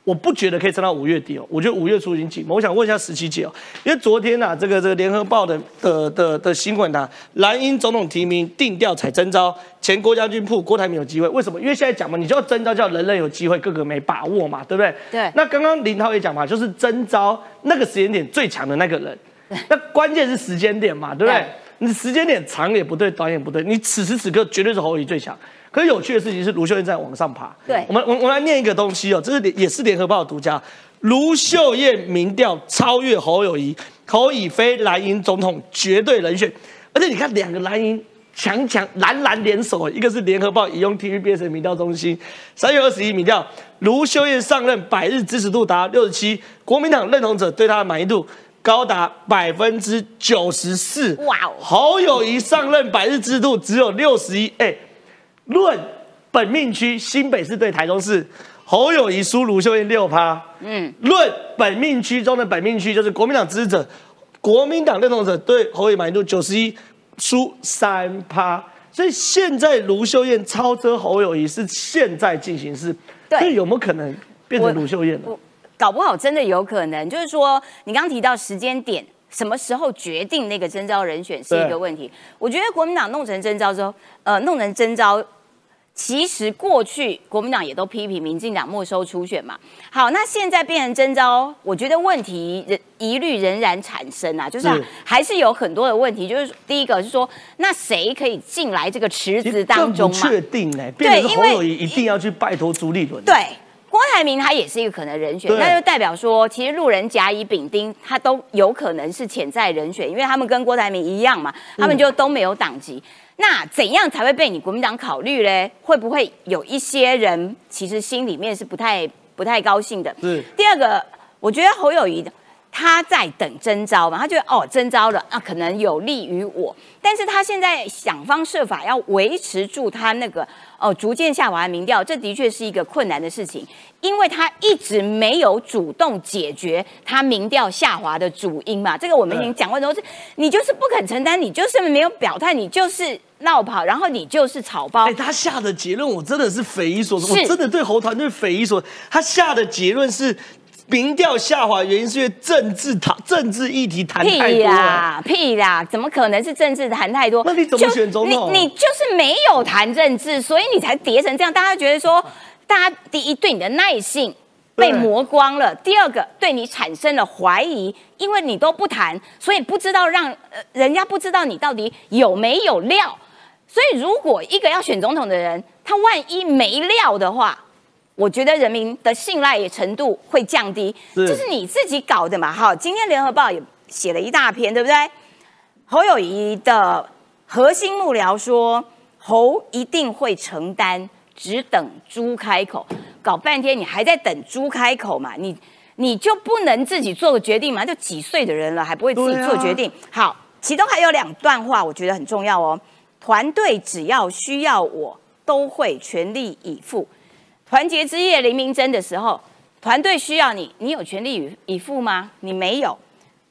我不觉得可以撑到五月底哦。我觉得五月初已经紧。我想问一下十七姐哦，因为昨天呐、这个这个联合报的的的的新闻啊，蓝英总统提名定调采征召前国家军部郭台铭有机会，为什么？因为现在讲嘛，你就要征召叫人人有机会，个个没把握嘛，对不对？对那刚刚林涛也讲嘛，就是征召那个时间点最强的那个人。那关键是时间点嘛，对不对对？你时间点长也不对，短也不对，你此时此刻绝对是侯友宜最强。可是有趣的事情是，卢秀燕在往上爬。对我们我我们来念一个东西哦，这是联也是联合报的独家，卢秀燕民调超越侯友谊，侯以非蓝营总统绝对人选。而且你看两个蓝营强强蓝蓝联手，一个是联合报引用 TVBS 的民调中心三月二十一民调，卢秀燕上任百日支持度达六十七，国民党认同者对她的满意度高达百分之九十四。哇哦侯友谊上任百日制度只有六十一，哎，论本命区新北市对台中市，侯友谊输卢秀燕六趴。嗯，论本命区中的本命区，就是国民党支持者、国民党认同者对侯友谊满意度九十一，输三趴。所以现在卢秀燕超车侯友谊是现在进行式，对所以有没有可能变成卢秀燕呢？搞不好真的有可能，就是说你刚刚提到时间点。什么时候决定那个征召人选是一对个问题？我觉得国民党弄成征召之后，呃，弄成征召，其实过去国民党也都批评民进党没收初选嘛。好，那现在变成征召，我觉得问题仍疑虑仍然产生啊，就是还是有很多的问题。就是第一个是说，那谁可以进来这个池子当中嘛？更不确定呢、变成是因为一定要去拜托朱立伦。对，郭台铭他也是一个可能人选，对那就代表说，其实路人甲乙丙丁他都有可能是潜在人选，因为他们跟郭台铭一样嘛，他们就都没有党籍。那怎样才会被你国民党考虑嘞？会不会有一些人其实心里面是不太不太高兴的？是第二个，我觉得侯友谊他在等征召嘛，他觉得哦征召了啊，可能有利于我，但是他现在想方设法要维持住他那个哦逐渐下滑的民调，这的确是一个困难的事情，因为他一直没有主动解决他民调下滑的主因嘛，这个我们已经讲过很多次，你就是不肯承担，你就是没有表态，你就是闹跑，然后你就是草包。哎、，他下的结论我真的是匪夷所思，我真的对侯团队匪夷所思。他下的结论是民调下滑原因是因为政治谈政治议题谈太屁多屁。啦，屁啦，怎么可能是政治谈太多？那你怎么选总统你你就是没有谈政治，所以你才跌成这样。大家觉得说，大家第一对你的耐性被磨光了，第二个对你产生了怀疑，因为你都不谈，所以不知道让呃人家不知道你到底有没有料。所以如果一个要选总统的人，他万一没料的话，我觉得人民的信赖程度会降低，是这是你自己搞的嘛？好，今天联合报也写了一大篇，对不对？侯友谊的核心幕僚说，侯一定会承担，只等猪开口。搞半天你还在等猪开口嘛？你你就不能自己做个决定吗？就几岁的人了，还不会自己做决定？好，其中还有两段话，我觉得很重要哦。团队只要需要我，都会全力以赴。团结之夜黎明真的时候，团队需要你，你有全力以以赴吗？你没有。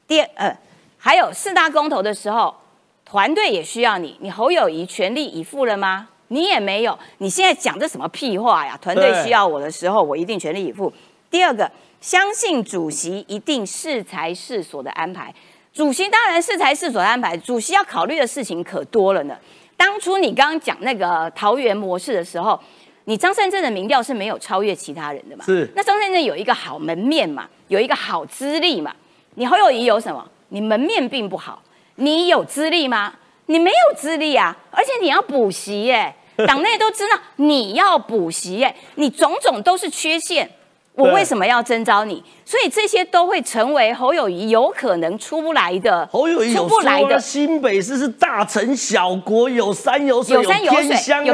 第二，呃，还有四大公投的时候，团队也需要你，你侯友谊全力以赴了吗？你也没有。你现在讲这什么屁话呀？团队需要我的时候，我一定全力以赴。第二个，相信主席一定适才适所的安排。主席当然适才适所的安排，主席要考虑的事情可多了呢。当初你刚刚讲那个桃园模式的时候，你张善政的民调是没有超越其他人的嘛？是那张善政有一个好门面嘛，有一个好资历嘛。你侯友谊有什么？你门面并不好，你有资历吗？你没有资历啊，而且你要补习耶，党内都知道你要补习耶，你种种都是缺陷。我对为什么要征召你？所以这些都会成为侯友谊有可能出不来的，侯友谊出不来的。新北市是大城小国，有山有水，有山有有偏乡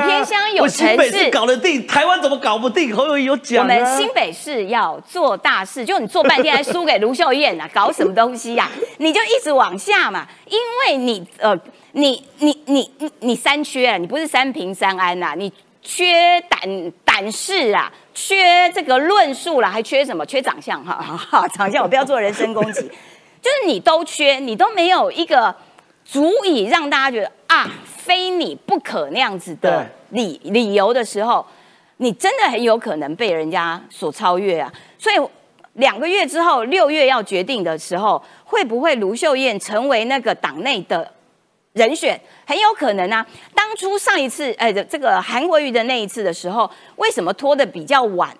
有我新北市城市搞得定，台湾怎么搞不定？侯友谊有我讲啊。们新北市要做大事，就你做半天还输给卢秀燕啊，搞什么东西呀、你就一直往下嘛，因为你呃，你你你你你三缺啊，你不是三平三安呐、你缺胆胆识啊，缺这个论述啦，还缺什么？缺长相哈，哈 哈，长相我不要做人身攻击，就是你都缺，你都没有一个足以让大家觉得啊，非你不可那样子的理理由的时候，你真的很有可能被人家所超越啊。所以两个月之后，六月要决定的时候，会不会卢秀燕成为那个党内的人选？很有可能啊。当初上一次，呃，这个韩国瑜的那一次的时候，为什么拖的比较晚？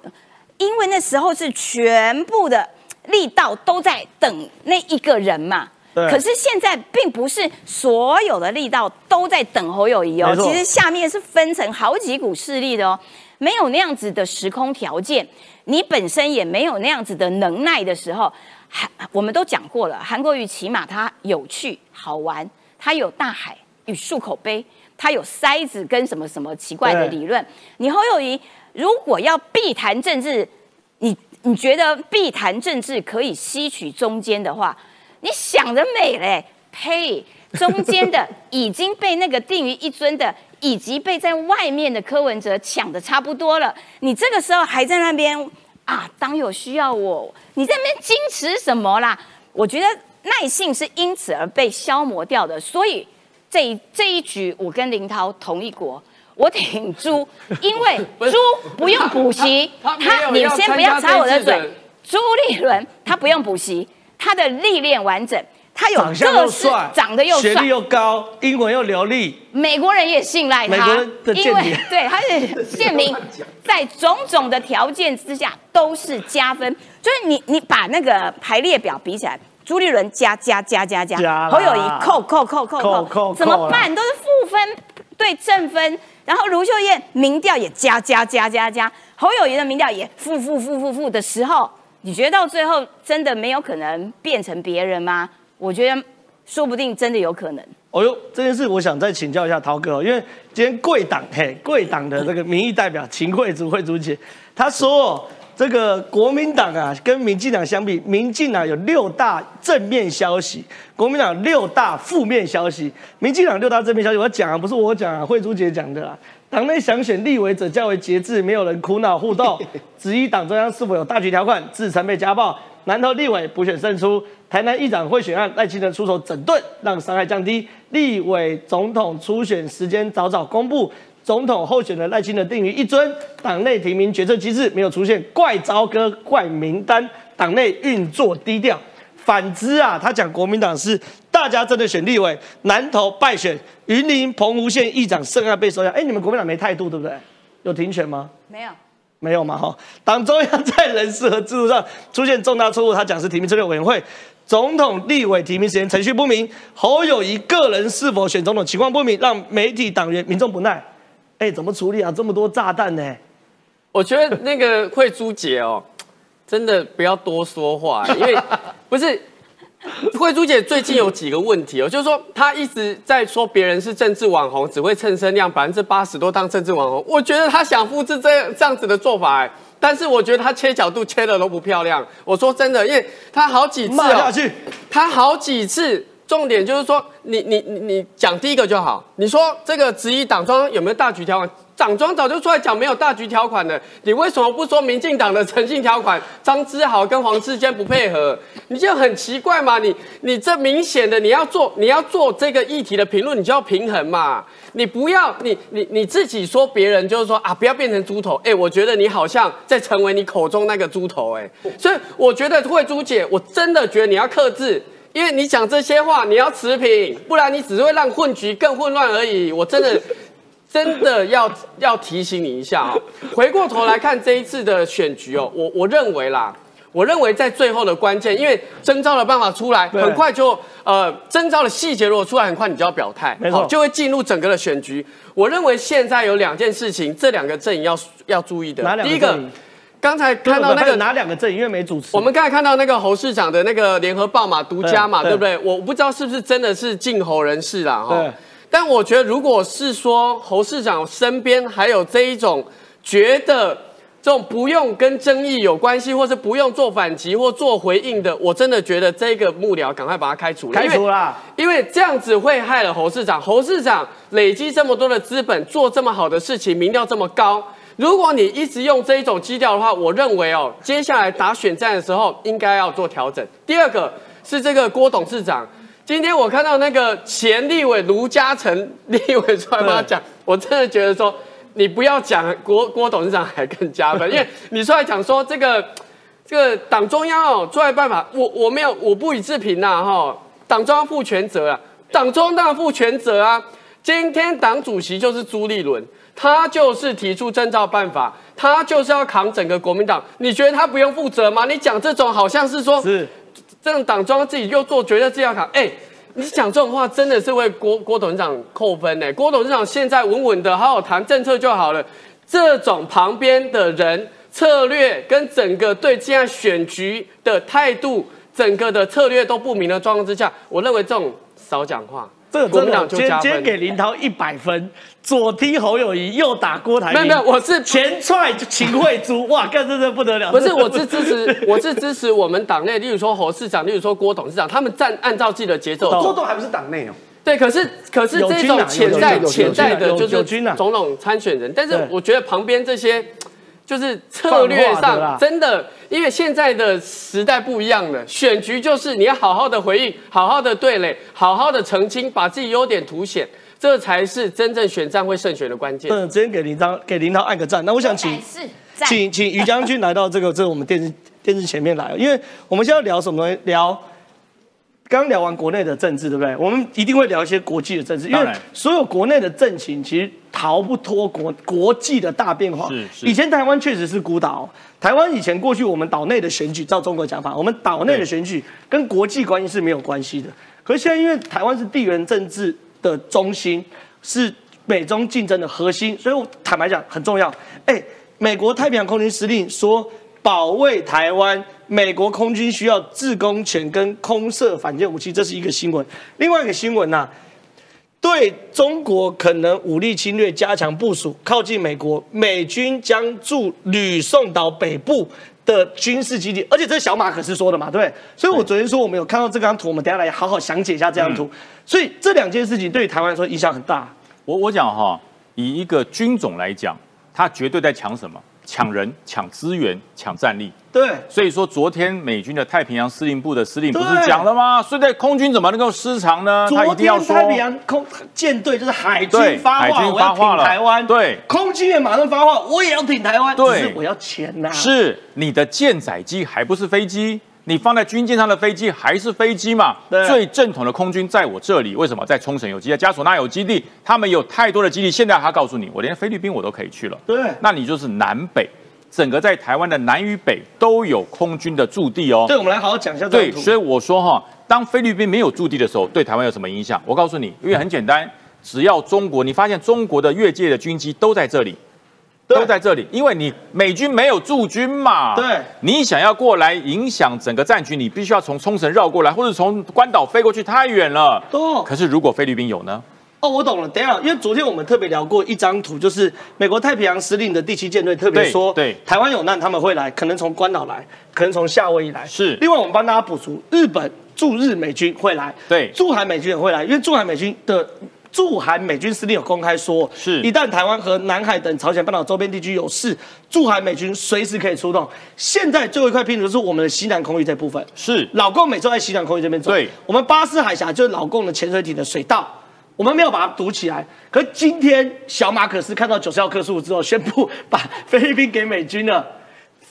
因为那时候是全部的力道都在等那一个人嘛。对可是现在并不是所有的力道都在等侯友谊哦其实下面是分成好几股势力的哦，没有那样子的时空条件，你本身也没有那样子的能耐的时候，韩我们都讲过了，韩国瑜起码他有趣好玩，它有大海与漱口杯，它有塞子跟什么什么奇怪的理论。你侯友谊如果要避谈政治，你你觉得避谈政治可以吸取中间的话，你想得美嘞！呸，中间的已经被那个定于一尊的，以及被在外面的柯文哲抢的差不多了。你这个时候还在那边啊，当有需要我，你在那边矜持什么啦？我觉得耐性是因此而被消磨掉的。所以这一这一局，我跟林涛同一国。我挺猪，因为猪不用补习，他你先不要插我的嘴。朱立伦他不用补习，他的历练完整，他有长相个式又帅，，长得又帅学历，又高，英文又流利，美国人也信赖他美国人的，因为 对他是县民，在种种的条件之下都是加分。就是你你把那个排列表比起来，朱立伦加加加加加，侯友谊扣扣扣扣扣扣怎么办？都是负分对正分。然后卢秀燕民调也加加加加加，侯友谊的民调也负负负负负的时候，你觉得到最后真的没有可能变成别人吗？我觉得说不定真的有可能。哦呦，这件事我想再请教一下涛哥哦，因为今天贵党嘿贵党的这个民意代表秦惠竹惠竹姐，她说哦，这个国民党啊跟民进党相比，民进党有六大正面消息，国民党六大负面消息。民进党六大正面消息，我讲啊，不是我讲啊，慧珠姐讲的啊。党内想选立委者较为节制，没有人苦恼互动，质疑党中央是否有大局条款，自曾被家暴。南投立委补选胜出，台南议长贿选案赖清德出手整顿，让伤害降低。立委总统初选时间早早公布，总统候选人赖清德定于一尊。党内提名决策机制没有出现怪招哥、怪名单，党内运作低调。反之啊，他讲国民党是大家真的选立委，南投败选，云林澎湖县议长涉案被收押。哎，你们国民党没态度对不对？有停权吗？没有。没有嘛哈，党中央在人事和制度上出现重大错误，他讲是提名策略委员会，总统立委提名时间程序不明，侯友谊个人是否选总统情况不明，让媒体党员民众不耐。哎，怎么处理啊？这么多炸弹呢？我觉得那个慧珠姐哦，真的不要多说话，因为不是慧珠姐最近有几个问题哦，就是说她一直在说别人是政治网红，只会蹭声量，百分之八十都当政治网红。我觉得她想复制这样这样子的做法，哎，但是我觉得她切角度切的都不漂亮。我说真的，因为她好几次哦，骂下去，她好几次，重点就是说，你你你你讲第一个就好。你说这个质疑党庄有没有大局条款？党庄早就出来讲没有大局条款的，你为什么不说民进党的诚信条款？张之豪跟黄志坚不配合，你就很奇怪嘛。你你这明显的你要做你要做这个议题的评论，你就要平衡嘛。你不要你你你自己说别人就是说啊，不要变成猪头。哎，我觉得你好像在成为你口中那个猪头哎，所以我觉得慧珠姐，我真的觉得你要克制。因为你讲这些话，你要持平，不然你只会让混局更混乱而已。我真的，真的要要提醒你一下啊、回过头来看这一次的选举哦，我我认为啦，我认为在最后的关键，因为征召的办法出来，很快就呃征召的细节如果出来，很快你就要表态，没错好就会进入整个的选局。我认为现在有两件事情，这两个阵营要要注意的第一个？刚才看到那个哪两个证？因为没主持。我们刚才看到那个侯市长的那个联合报嘛，独家嘛，对不对？我不知道是不是真的是晋侯人士啦，哈。但我觉得，如果是说侯市长身边还有这一种觉得这种不用跟争议有关系，或是不用做反击或做回应的，我真的觉得这个幕僚赶快把他开除了。开除了，因为这样子会害了侯市长。侯市长累积这么多的资本，做这么好的事情，民调这么高。如果你一直用这一种基调的话，我认为哦，接下来打选战的时候应该要做调整。第二个是这个郭董事长，今天我看到那个前立委卢嘉诚立委出来帮他讲，我真的觉得说，你不要讲郭郭董事长还更加分，因为你出来讲说这个 这个党中央哦出来办法，我我没有我不予置评呐哈，党中央负全责啊，党中央负全责啊，今天党主席就是朱立伦。他就是提出征召办法，他就是要扛整个国民党。你觉得他不用负责吗？你讲这种好像是说，是这种党中央自己又做决策，自己要扛。哎，你讲这种话真的是为郭郭董事长扣分呢。郭董事长现在稳稳的，好好谈政策就好了。这种旁边的人策略跟整个对现在选局的态度，整个的策略都不明的状况之下，我认为这种少讲话。这个国民党今天今天给林涛一百分，左踢侯友谊，右打郭台铭。没有没有，我是前踹秦惠珠，哇，干这这不得了。不是，我是支持，我是支持我们党内，例如说侯市长，例如说郭董事长，他们站按照自己的节奏。郭董还不是党内哦。对，可是可是这种潜在潜在的，就是总统参选人，但是我觉得旁边这些。就是策略上真的，因为现在的时代不一样了，选局就是你要好好的回应，好好的对垒，好好的澄清，把自己优点凸显，这才是真正选战会胜选的关键。嗯，直接给林涛给林涛按个赞。那我想请请请于将军来到这个这我们电视电视前面来，因为我们现在聊什么？聊。刚聊完国内的政治，对不对？我们一定会聊一些国际的政治，因为所有国内的政情其实逃不脱国国际的大变化。是，以前台湾确实是孤岛，台湾以前过去我们岛内的选举，照中国讲法，我们岛内的选举跟国际关系是没有关系的。可是现在因为台湾是地缘政治的中心，是美中竞争的核心，所以我坦白讲很重要。哎，美国太平洋空军司令说保卫台湾。美国空军需要制空权跟空射反舰武器，这是一个新闻。另外一个新闻呢，对中国可能武力侵略加强部署，靠近美国，美军将驻吕宋岛北部的军事基地，而且这是小马可是说的嘛，对不对？所以我昨天说我们有看到这张图，我们等下来好好详解一下这张图。所以这两件事情对于台湾来说影响很大。我我讲哈，以一个军种来讲，他绝对在抢什么？抢人、抢资源、抢战力。对，所以说昨天美军的太平洋司令部的司令不是讲了吗？所以在空军怎么能够失常呢？昨天太平洋空舰队就是海军发话，我要挺台湾。对，空军也马上发话，我也要挺台湾。对，是我要钱呐。是你的舰载机还不是飞机？你放在军舰上的飞机还是飞机嘛？最正统的空军在我这里，为什么在冲绳有基地，加索纳有基地？他们有太多的基地。现在他告诉你，我连菲律宾我都可以去了。对，那你就是南北，整个在台湾的南与北都有空军的驻地哦。对，我们来好好讲一下。对，所以我说哈，当菲律宾没有驻地的时候，对台湾有什么影响？我告诉你，因为很简单，只要中国，你发现中国的越界的军机都在这里。都在这里，因为你美军没有驻军嘛。对，你想要过来影响整个战局，你必须要从冲绳绕过来，或者从关岛飞过去，太远了。哦。可是如果菲律宾有呢？哦，我懂了。等下，因为昨天我们特别聊过一张图，就是美国太平洋司令的第七舰队特别说，对台湾有难他们会来，可能从关岛来，可能从夏威夷来。是。另外，我们帮大家补足，日本驻日美军会来，对，驻韩美军也会来，因为驻韩美军的。驻韩美军司令有公开说，是一旦台湾和南海等朝鲜半岛周边地区有事，驻韩美军随时可以出动。现在最后一块拼图就是我们的西南空域这部分，是老共每周在西南空域这边走。对，我们巴士海峡就是老共的潜水艇的水道，我们没有把它堵起来。可今天小马可是看到九十号克数之后，宣布把菲律宾给美军了。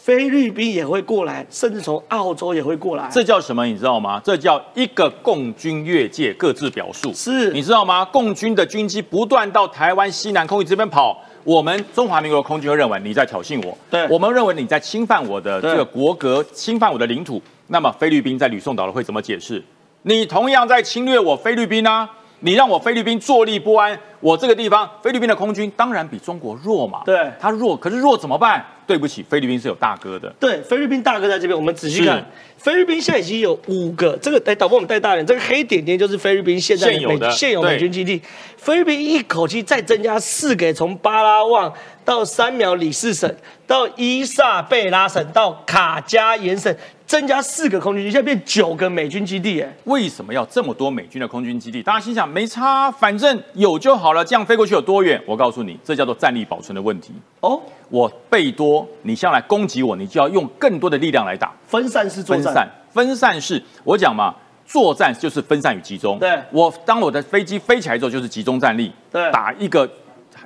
菲律宾也会过来，甚至从澳洲也会过来。这叫什么？你知道吗？这叫一个共军越界，各自表述。是，你知道吗？共军的军机不断到台湾西南空域这边跑，我们中华民国空军会认为你在挑衅我。对，我们认为你在侵犯我的这个国格，侵犯我的领土。那么菲律宾在吕宋岛的会怎么解释？你同样在侵略我菲律宾啊！你让我菲律宾坐立不安。我这个地方菲律宾的空军当然比中国弱嘛。对，它弱，可是弱怎么办？对不起，菲律宾是有大哥的。对，菲律宾大哥在这边，我们仔细看，菲律宾现在已经有五个，这个哎，导播我们带大人，这个黑点点就是菲律宾现在现有的。美现有美军基地，菲律宾一口气再增加四个，从巴拉望到三秒里士省，到伊萨贝拉省，到卡加延省，增加四个空军基地，现在变九个美军基地，哎，为什么要这么多美军的空军基地？大家心想没差，反正有就好了，这样飞过去有多远？我告诉你，这叫做战力保存的问题。哦，我倍多，你向来攻击我，你就要用更多的力量来打。分散式作战，分散，分散是我讲嘛，作战就是分散与集中。对我当我的飞机飞起来之后，就是集中战力，对打一个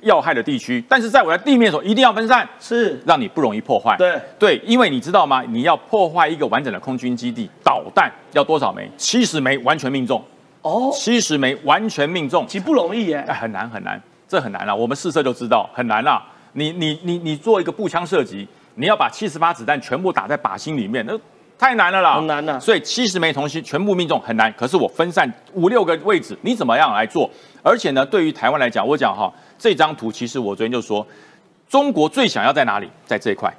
要害的地区。但是在我的地面的时候，一定要分散，是让你不容易破坏。对对，因为你知道吗？你要破坏一个完整的空军基地，导弹要多少枚？七十枚完全命中，哦，七十枚完全命中，其实不容易耶哎，，很难很难，这很难了。我们试射就知道很难啦。你你你你做一个步枪射击，你要把七十发子弹全部打在靶心里面，那太难了啦，很难啊所以七十枚同心全部命中很难。可是我分散五六个位置，你怎么样来做？而且呢，对于台湾来讲，我讲哈，这张图其实我昨天就说，中国最想要在哪里？在这一块。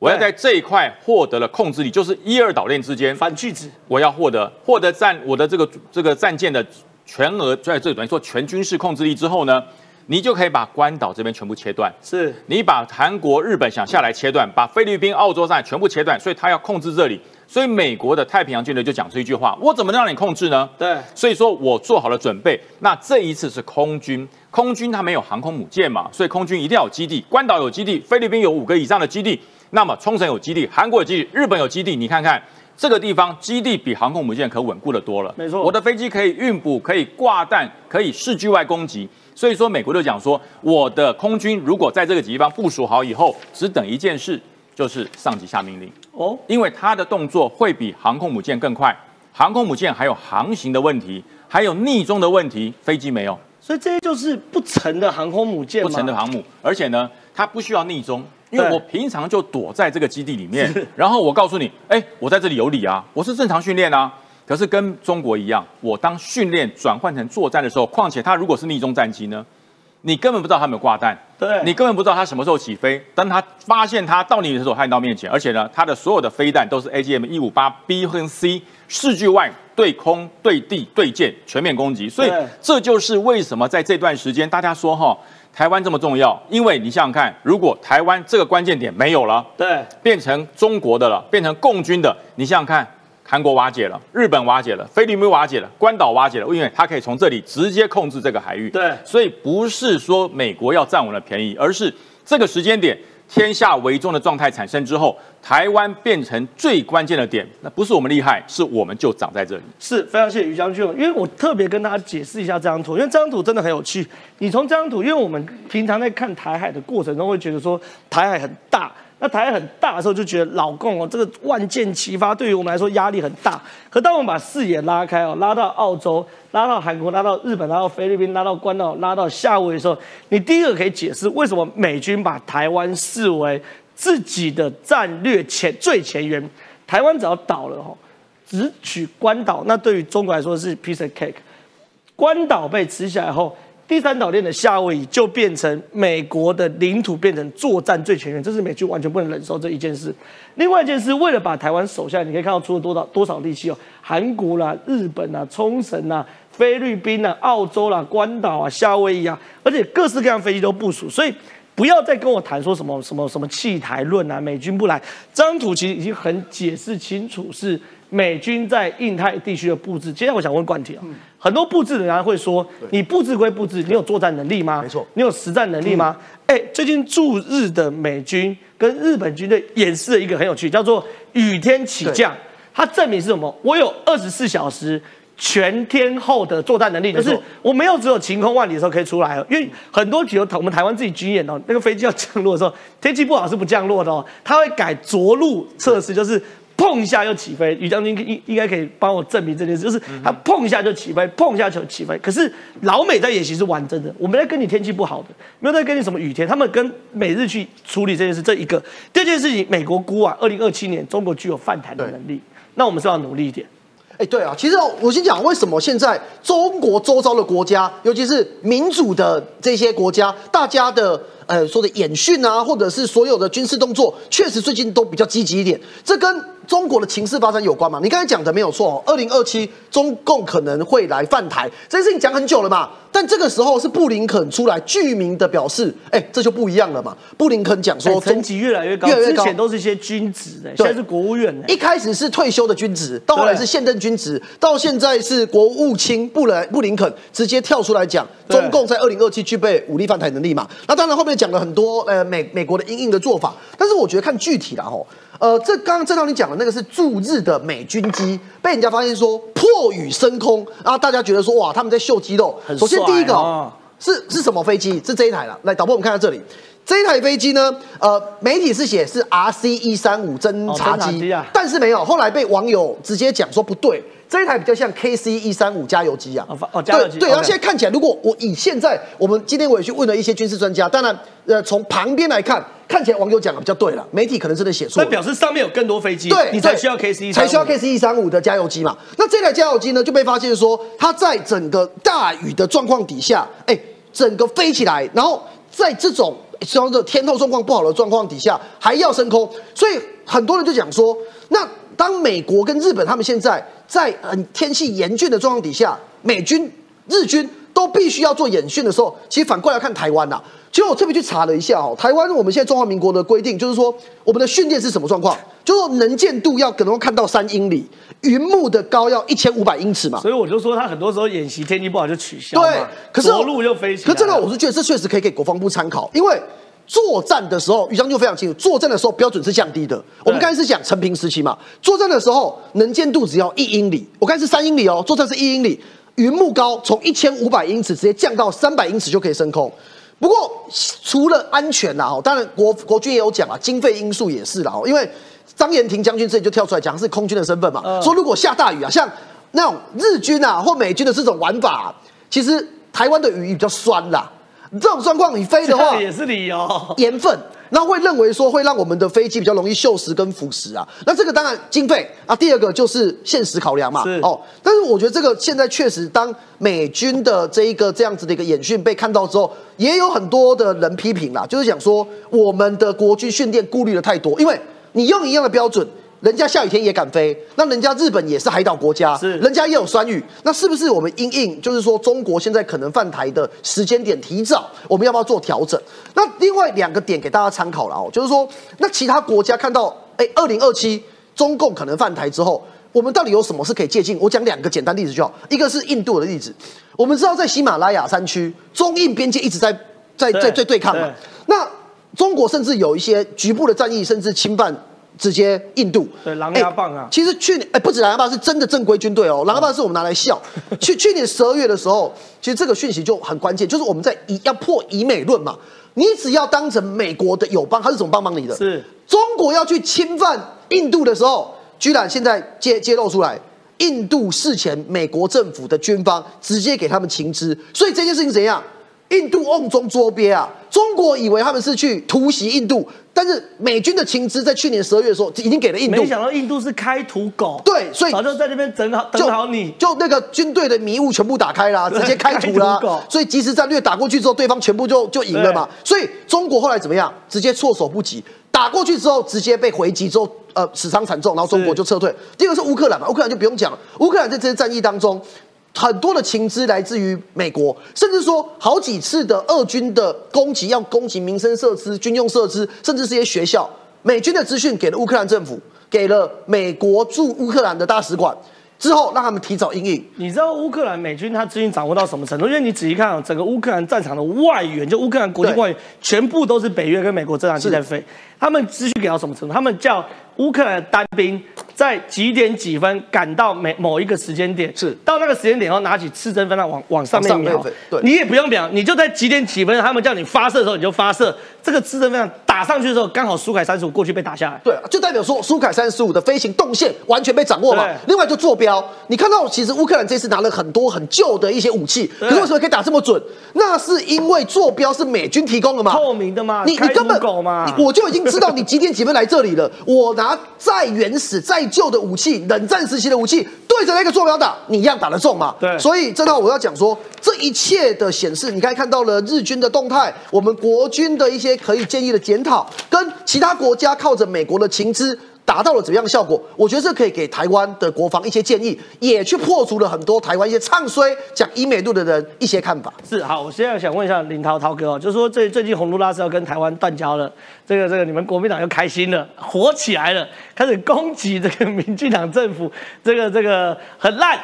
我要在这一块获得了控制力，就是一二岛链之间，反拒止，我要获得获得战我的这个这个战舰的全额，在这等于说全军事控制力之后呢，你就可以把关岛这边全部切断。是你把韩国、日本想下来切断，把菲律宾、澳洲上全部切断，所以他要控制这里。所以美国的太平洋舰队就讲出一句话：我怎么能让你控制呢？对所以说我做好了准备。那这一次是空军，空军它没有航空母舰嘛，所以空军一定要有基地。关岛有基地，菲律宾有五个以上的基地，那么冲绳有基地，韩国有基地，日本有基地。你看看这个地方基地比航空母舰可稳固的多了。没错我的飞机可以运补，可以挂弹，可以视距外攻击。所以说，美国就讲说，我的空军如果在这个地方部署好以后，只等一件事，就是上级下命令。哦，因为它的动作会比航空母舰更快。航空母舰还有航行的问题，还有逆中的问题，飞机没有所以这些就是不成的航空母舰，不成的航母，而且呢，它不需要逆中，因为我平常就躲在这个基地里面，然后我告诉你，哎，我在这里有理啊，我是正常训练啊。可是跟中国一样，我当训练转换成作战的时候，况且它如果是逆中战机呢，你根本不知道它有没有挂弹，对你根本不知道它什么时候起飞。当它发现它到你的时候，它已经到面前，而且呢，它的所有的飞弹都是 AGM 一五八 B 和 C 视距外对空、对地、对舰全面攻击。所以对这就是为什么在这段时间大家说哈，台湾这么重要，因为你想想看，如果台湾这个关键点没有了，对变成中国的了，变成共军的，你想想看。韩国瓦解了，日本瓦解了，菲律宾瓦解了，关岛瓦解了，因为它可以从这里直接控制这个海域。对所以不是说美国要占我们的便宜，而是这个时间点天下为中的状态产生之后，台湾变成最关键的点。那不是我们厉害，是我们就长在这里。是非常谢谢于将军，因为我特别跟大家解释一下这张图，因为这张图真的很有趣。你从这张图，因为我们平常在看台海的过程中，会觉得说台海很大，那台海很大的时候，就觉得老共哦，这个万箭齐发，对于我们来说压力很大。可当我们把视野拉开哦，拉到澳洲，拉到韩国，拉到日本，拉到菲律宾，拉到关岛，拉到夏威夷的时候，你第一个可以解释为什么美军把台湾视为自己的战略前最前沿。台湾只要倒了哦，只取关岛，那对于中国来说是 piece of cake。关岛被吃下来后，第三岛链的夏威夷就变成美国的领土，变成作战最前沿，这是美军完全不能忍受这一件事。另外一件事，为了把台湾守下来，你可以看到出了多少多少力气哦，韩国啦、日本啊、冲绳啊、菲律宾啊、澳洲啦、关岛啊、夏威夷啊，而且各式各样飞机都部署，所以。不要再跟我谈说什么什么什么弃台论啊，美军不来。这张图其实已经很解释清楚，是美军在印太地区的布置。接下来我想问冠廷啊，很多布置的人会说，你布置归布置，你有作战能力吗？没错你有实战能力吗？哎、最近驻日的美军跟日本军队演示了一个很有趣，叫做雨天起降。它证明是什么？我有二十四小时。全天候的作战能力，就是我没有只有晴空万里的时候可以出来哦，因为很多比如我们台湾自己军演哦，那个飞机要降落的时候，天气不好是不降落的哦，它会改着陆测试，就是碰一下就起飞。于将军应应该可以帮我证明这件事，就是他碰一下就起飞，碰一下就起飞。可是老美在演习是玩真的，我们在跟你天气不好的，没有在跟你什么雨天，他们跟美日去处理这件事，这一个。第二件事情，美国估啊，二零二七年中国具有反台的能力，那我们是要努力一点。哎，对啊，其实我先讲为什么现在中国周遭的国家，尤其是民主的这些国家，大家的呃说的演训啊，或者是所有的军事动作，确实最近都比较积极一点。这跟中国的情势发展有关嘛？你刚才讲的没有错哦，二零二七中共可能会来犯台，这件事情讲很久了嘛。但这个时候是布林肯出来具名的表示，哎，这就不一样了嘛。布林肯讲说，层级越来越高，越来越高之前都是一些军职的，现在是国务院的。一开始是退休的军职，到后来是现任军职，到现在是国务卿布莱布林肯直接跳出来讲，中共在二零二七具备武力犯台能力嘛。那当然后面讲了很多呃美美国的应应的做法，但是我觉得看具体啦吼，呃，这刚刚正道你讲的那个是驻日的美军机被人家发现说破雨升空，然后大家觉得说哇他们在秀肌肉。首先第一个是是什么飞机？是这一台了。来，导播我们看到这里。这一台飞机呢，呃，媒体是写是 RC 一三五侦察哦察机但是没有，后来被网友直接讲说不对，这一台比较像 KC 一三五加油机啊。哦发哦加油机对对，然后现在看起来，如果我以现在我们今天我也去问了一些军事专家，当然，呃，从旁边来看，看起来网友讲的比较对了，媒体可能真的写错那。表示上面有更多飞机，对，对你才需要 KC，才需要 KC 一三五的加油机嘛。那这台加油机呢，就被发现说，它在整个大雨的状况底下，哎，整个飞起来，然后在这种说的天候状况不好的状况底下，还要升空，所以很多人就讲说，那当美国跟日本他们现在在嗯天气严峻的状况底下，美军、日军都必须要做演训的时候，其实反过来看台湾呐、其实我特别去查了一下哦，台湾我们现在中华民国的规定就是说，我们的训练是什么状况？就是说能见度要可能看到三英里，云幕的高要一千五百英尺嘛。所以我就说他很多时候演习天气不好就取消，对，可是着陆就飞起来了。可这个我是觉得这确实可以给国防部参考，因为作战的时候，于将军非常清楚，作战的时候标准是降低的。我们刚才是讲成平时期嘛，作战的时候能见度只要一英里，我刚才是三英里哦，作战是一英里，云幕高从一千五百英尺直接降到三百英尺就可以升空。不过除了安全啦，哦，当然国国军也有讲啊，经费因素也是啦，哦，因为张延廷将军这里就跳出来讲是空军的身份嘛，嗯说如果下大雨啊，像那种日军啊或美军的这种玩法啊、其实台湾的雨比较酸啦，这种状况你飞的话 也是理由。盐分，那会认为说会让我们的飞机比较容易锈蚀跟腐蚀啊。那这个当然经费啊，第二个就是现实考量嘛。是哦，但是我觉得这个现在确实，当美军的这一个这样子的一个演训被看到之后，也有很多的人批评啦，就是讲说我们的国军训练顾虑的太多，因为你用一样的标准。人家下雨天也敢飞，那人家日本也是海岛国家，是人家也有酸雨，那是不是我们因应就是说中国现在可能犯台的时间点提早，我们要不要做调整？那另外两个点给大家参考了哦，就是说那其他国家看到哎，二零二七中共可能犯台之后，我们到底有什么是可以借鉴？我讲两个简单例子就好，一个是印度的例子，我们知道在喜马拉雅山区，中印边界一直在在在在对抗嘛，那中国甚至有一些局部的战役，甚至侵犯。直接印度对狼牙棒啊哎其实去年哎、不止狼牙棒，是真的正规军队哦。狼牙棒是我们拿来笑。去去年十二月的时候，其实这个讯息就很关键，就是我们在以要破以美论嘛。你只要当成美国的友邦，他是怎么帮忙你的？是中国要去侵犯印度的时候，居然现在揭揭露出来，印度事前美国政府的军方直接给他们情资，所以这件事情怎样？印度瓮中捉鳖啊！中国以为他们是去突袭印度，但是美军的情资在去年十二月的时候已经给了印度没。想到印度是开土狗，对所以早就在那边整好等好你。就那个军队的迷雾全部打开啦，直接开土啦开土狗，所以即时战略打过去之后，对方全部就就赢了嘛。所以中国后来怎么样？直接措手不及，打过去之后直接被回击之后，呃，死伤惨重，然后中国就撤退。第二个是乌克兰嘛，乌克兰就不用讲了，乌克兰在这次战役当中。很多的情资来自于美国，甚至说好几次的俄军的攻击要攻击民生设施、军用设施，甚至是一些学校。美军的资讯给了乌克兰政府，给了美国驻乌克兰的大使馆，之后让他们提早应应。你知道乌克兰美军他资讯掌握到什么程度？因为你仔细看啊，整个乌克兰战场的外援，就乌克兰国际外援，全部都是北约跟美国侦察机是在飞。他们资讯给到什么程度？他们叫乌克兰的单兵在几点几分赶到每某一个时间点，是到那个时间点后拿起刺针分弹往往上面瞄对你也不用瞄，你就在几点几分，他们叫你发射的时候你就发射，这个刺针分弹打上去的时候，刚好苏凯三十五过去被打下来。对，就代表说苏凯三十五的飞行动线完全被掌握嘛。另外就坐标，你看到其实乌克兰这次拿了很多很旧的一些武器，可是为什么可以打这么准？那是因为坐标是美军提供的嘛，透明的嘛你你根本狗嘛我就已经知道你几点几分来这里了。我拿再原始、再旧的武器，冷战时期的武器对着那个坐标打，你一样打得中嘛？对所以这套我要讲说，这一切的显示，你刚才看到了日军的动态，我们国军的一些可以建议的检讨，跟其他国家靠着美国的情资。达到了怎么样的效果？我觉得这可以给台湾的国防一些建议，也去破除了很多台湾一些唱衰讲医美路的人一些看法。是好，我现在想问一下林涛涛哥哦，就是说最最近洪都拉斯要跟台湾断交了，这个这个你们国民党又开心了，火起来了，开始攻击这个民进党政府，这个这个很烂。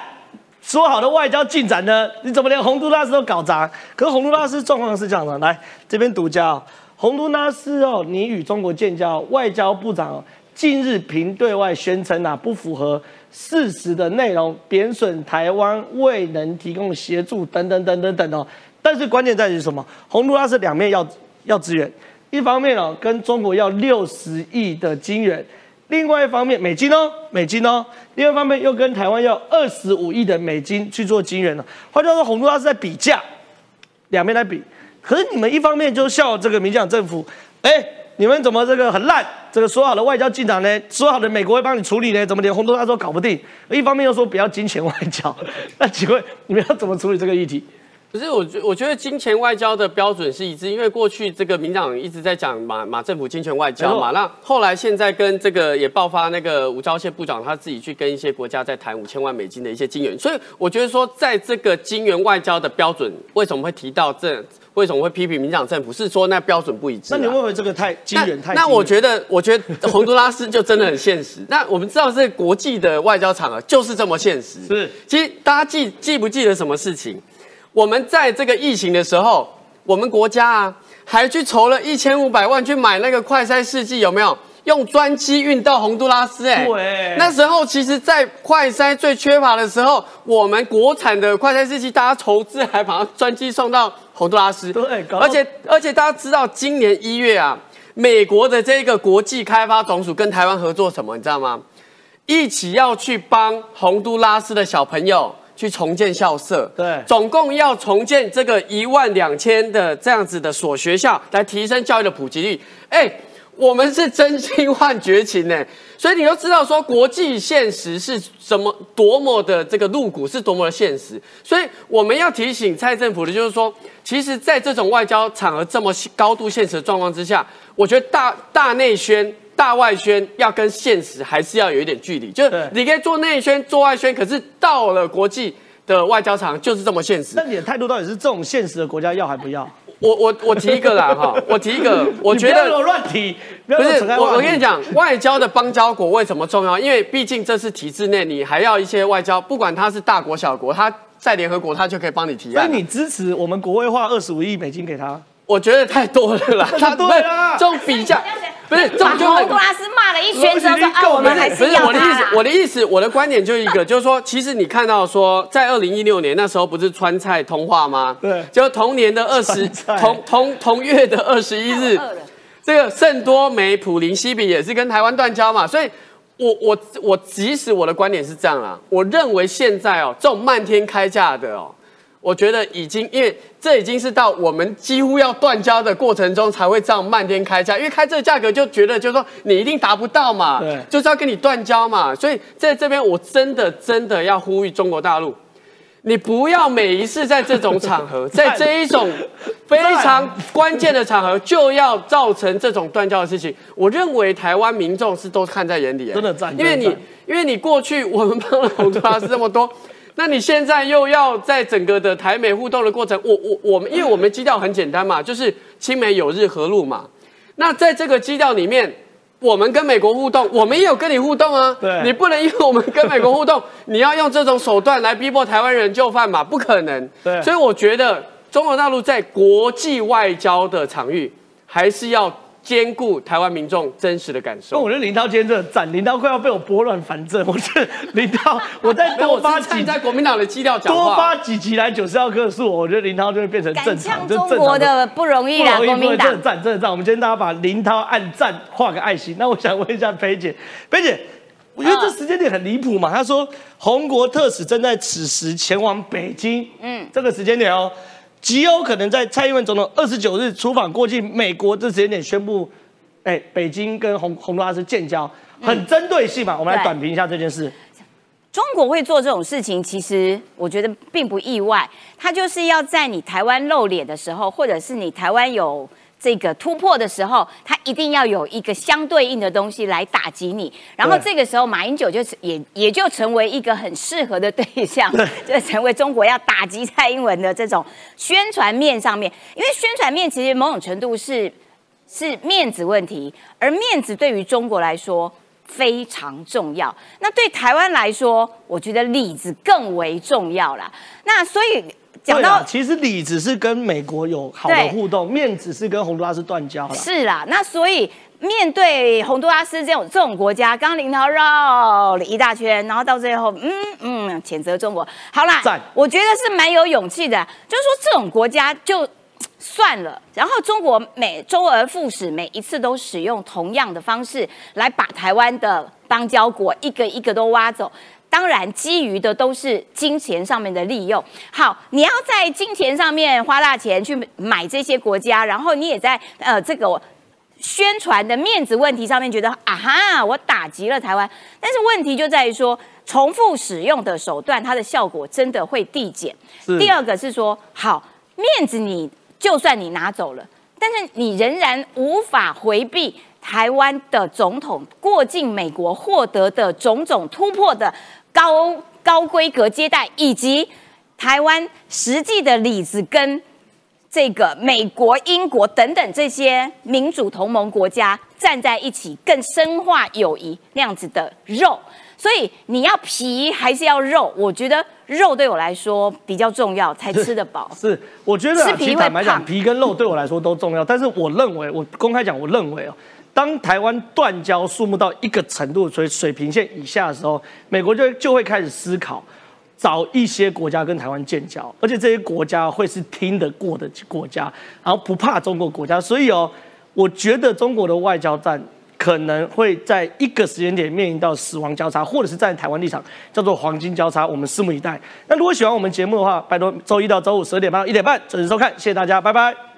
说好的外交进展呢？你怎么连洪都拉斯都搞砸？可是洪都拉斯状况是这样的，来这边独家哦，洪都拉斯哦，你与中国建交，外交部长、近日凭对外宣称啊，不符合事实的内容，贬损台湾未能提供协助等等等等等哦。但是关键在于什么？洪都拉斯两面要要支援，一方面哦跟中国要六十亿的金元，另外一方面美金哦美金哦，另外一方面又跟台湾要二十五亿的美金去做金元了。换句话说，洪都拉斯在比价，两边来比。可是你们一方面就笑这个民进党政府，哎，你们怎么这个很烂？这个说好的外交进展呢？说好的美国会帮你处理呢？怎么连洪都拉斯都搞不定？一方面又说不要金钱外交，那请问你们要怎么处理这个议题？可是我觉我觉得金钱外交的标准是一致，因为过去这个民党一直在讲马马政府金钱外交嘛，那后来现在跟这个也爆发那个吴钊燮部长他自己去跟一些国家在谈五千万美金的一些金元，所以我觉得说在这个金元外交的标准，为什么会提到这？为什么会批评民党政府？是说那标准不一致啊、那你会不会这个太金元太？那我觉得，我觉得洪都拉斯就真的很现实。那我们知道，这个国际的外交场合就是这么现实。是，其实大家记记不记得什么事情？我们在这个疫情的时候，我们国家啊，还去筹了一千五百万去买那个快筛试剂，有没有？用专机运到洪都拉斯、哎，对那时候其实，在快筛最缺乏的时候，我们国产的快筛试剂，大家筹资还把它专机送到洪都拉斯，对而且而且大家知道，今年一月啊，美国的这个国际开发总署跟台湾合作什么，你知道吗？一起要去帮洪都拉斯的小朋友去重建校舍，对总共要重建这个一万两千的这样子的所学校，来提升教育的普及率。哎，我们是真心换绝情呢，所以你都知道说国际现实是什么多么的这个露骨，是多么的现实。所以我们要提醒蔡政府的就是说，其实，在这种外交场合这么高度现实的状况之下，我觉得大大内宣。大外宣要跟现实还是要有一点距离，就是你可以做内宣、做外宣，可是到了国际的外交场就是这么现实那。你的态度到底是这种现实的国家要还不要？我我我提一个啦哈，我提一个，我觉得乱提，不是我，我跟你，讲，外交的邦交国为什么重要？因为毕竟这是体制内，你还要一些外交，不管它是大国小国，它在联合国，它就可以帮你提案。所以你支持我们国会花二十五亿美金给他？我觉得太多了啦，它对啦这种比较不是这把种就很洪都拉斯骂了一圈之后说啊，我们还不是是要我的意思，我的意思，我的观点就一个，就是说，其实你看到说，在二零一六年那时候不是川菜通话吗？对就同年的二十同同同月的二十一日这个圣多美普林西比也是跟台湾断交嘛，所以我我我即使我的观点是这样啦，我认为现在哦，这种漫天开价的哦。我觉得已经，因为这已经是到我们几乎要断交的过程中才会这样漫天开价，因为开这个价格就觉得就是说你一定达不到嘛，对就是要跟你断交嘛。所以在这边我真的真的要呼吁中国大陆，你不要每一次在这种场合，在这一种非常关键的场合就要造成这种断交的事情。我认为台湾民众是都看在眼里，真的赞因为你因为你过去我们帮了洪都拉斯这么多。那你现在又要在整个的台美互动的过程，我我我们，因为我们基调很简单嘛，就是亲美友日和路嘛。那在这个基调里面，我们跟美国互动，我们也有跟你互动啊。对你不能因为我们跟美国互动，你要用这种手段来逼迫台湾人就范嘛？不可能。对所以我觉得中国大陆在国际外交的场域，还是要兼顾台湾民众真实的感受。那我觉得林涛今天真的赞，林涛快要被我拨乱反正。我觉得林涛，我再 多发几在国民党的基调讲多话。发几集来九十号克数，我觉得林涛就会变成正敢常，就正常中国的不容易啦，国民党真的。赞，真的赞。我们今天大家把林涛按赞画个爱心。那我想问一下裴姐，裴姐，我觉得这时间点很离谱嘛。他说红国特使正在此时前往北京，嗯，这个时间点哦，极有可能在蔡英文总统二十九日出访过境美国这时间点宣布，哎，北京跟洪洪都拉斯建交，很针对性嘛。我们来短评一下这件事。中国会做这种事情，其实我觉得并不意外。他就是要在你台湾露脸的时候，或者是你台湾有这个突破的时候，他一定要有一个相对应的东西来打击你。然后这个时候，马英九就也也就成为一个很适合的对象，就成为中国要打击蔡英文的这种宣传面上面。因为宣传面其实某种程度是是面子问题，而面子对于中国来说非常重要。那对台湾来说，我觉得里子更为重要啦。那所以讲到啊其实里只是跟美国有好的互动，面子是跟洪都拉斯断交了。是啦，那所以面对洪都拉斯这种这种国家，刚刚林涛绕了一大圈，然后到最后，嗯嗯，谴责中国。好啦，我觉得是蛮有勇气的，就是说这种国家就。算了，然后中国每周而复始，每一次都使用同样的方式来把台湾的邦交国一个一个都挖走。当然，基于的都是金钱上面的利用。好，你要在金钱上面花大钱去买这些国家，然后你也在呃这个宣传的面子问题上面觉得啊哈，我打击了台湾。但是问题就在于说，重复使用的手段，它的效果真的会递减。第二个是说，好面子你就算你拿走了，但是你仍然无法回避台湾的总统过境美国获得的种种突破的高高规格接待，以及台湾实际的例子跟这个美国、英国等等这些民主同盟国家站在一起，更深化友谊那样子的肉。所以你要皮还是要肉？我觉得肉对我来说比较重要，才吃得饱。是，我觉得皮其实坦白讲，皮跟肉对我来说都重要。但是我认为，我公开讲，我认为哦，当台湾断交数目到一个程度，所以水平线以下的时候，美国就就会开始思考。找一些国家跟台湾建交，而且这些国家会是听得过的国家，然后不怕中国国家，所以哦，我觉得中国的外交战可能会在一个时间点面临到死亡交叉，或者是站在台湾立场叫做黄金交叉，我们拭目以待。那如果喜欢我们节目的话，拜托周一到周五十二点半到一点半准时收看，谢谢大家，拜拜。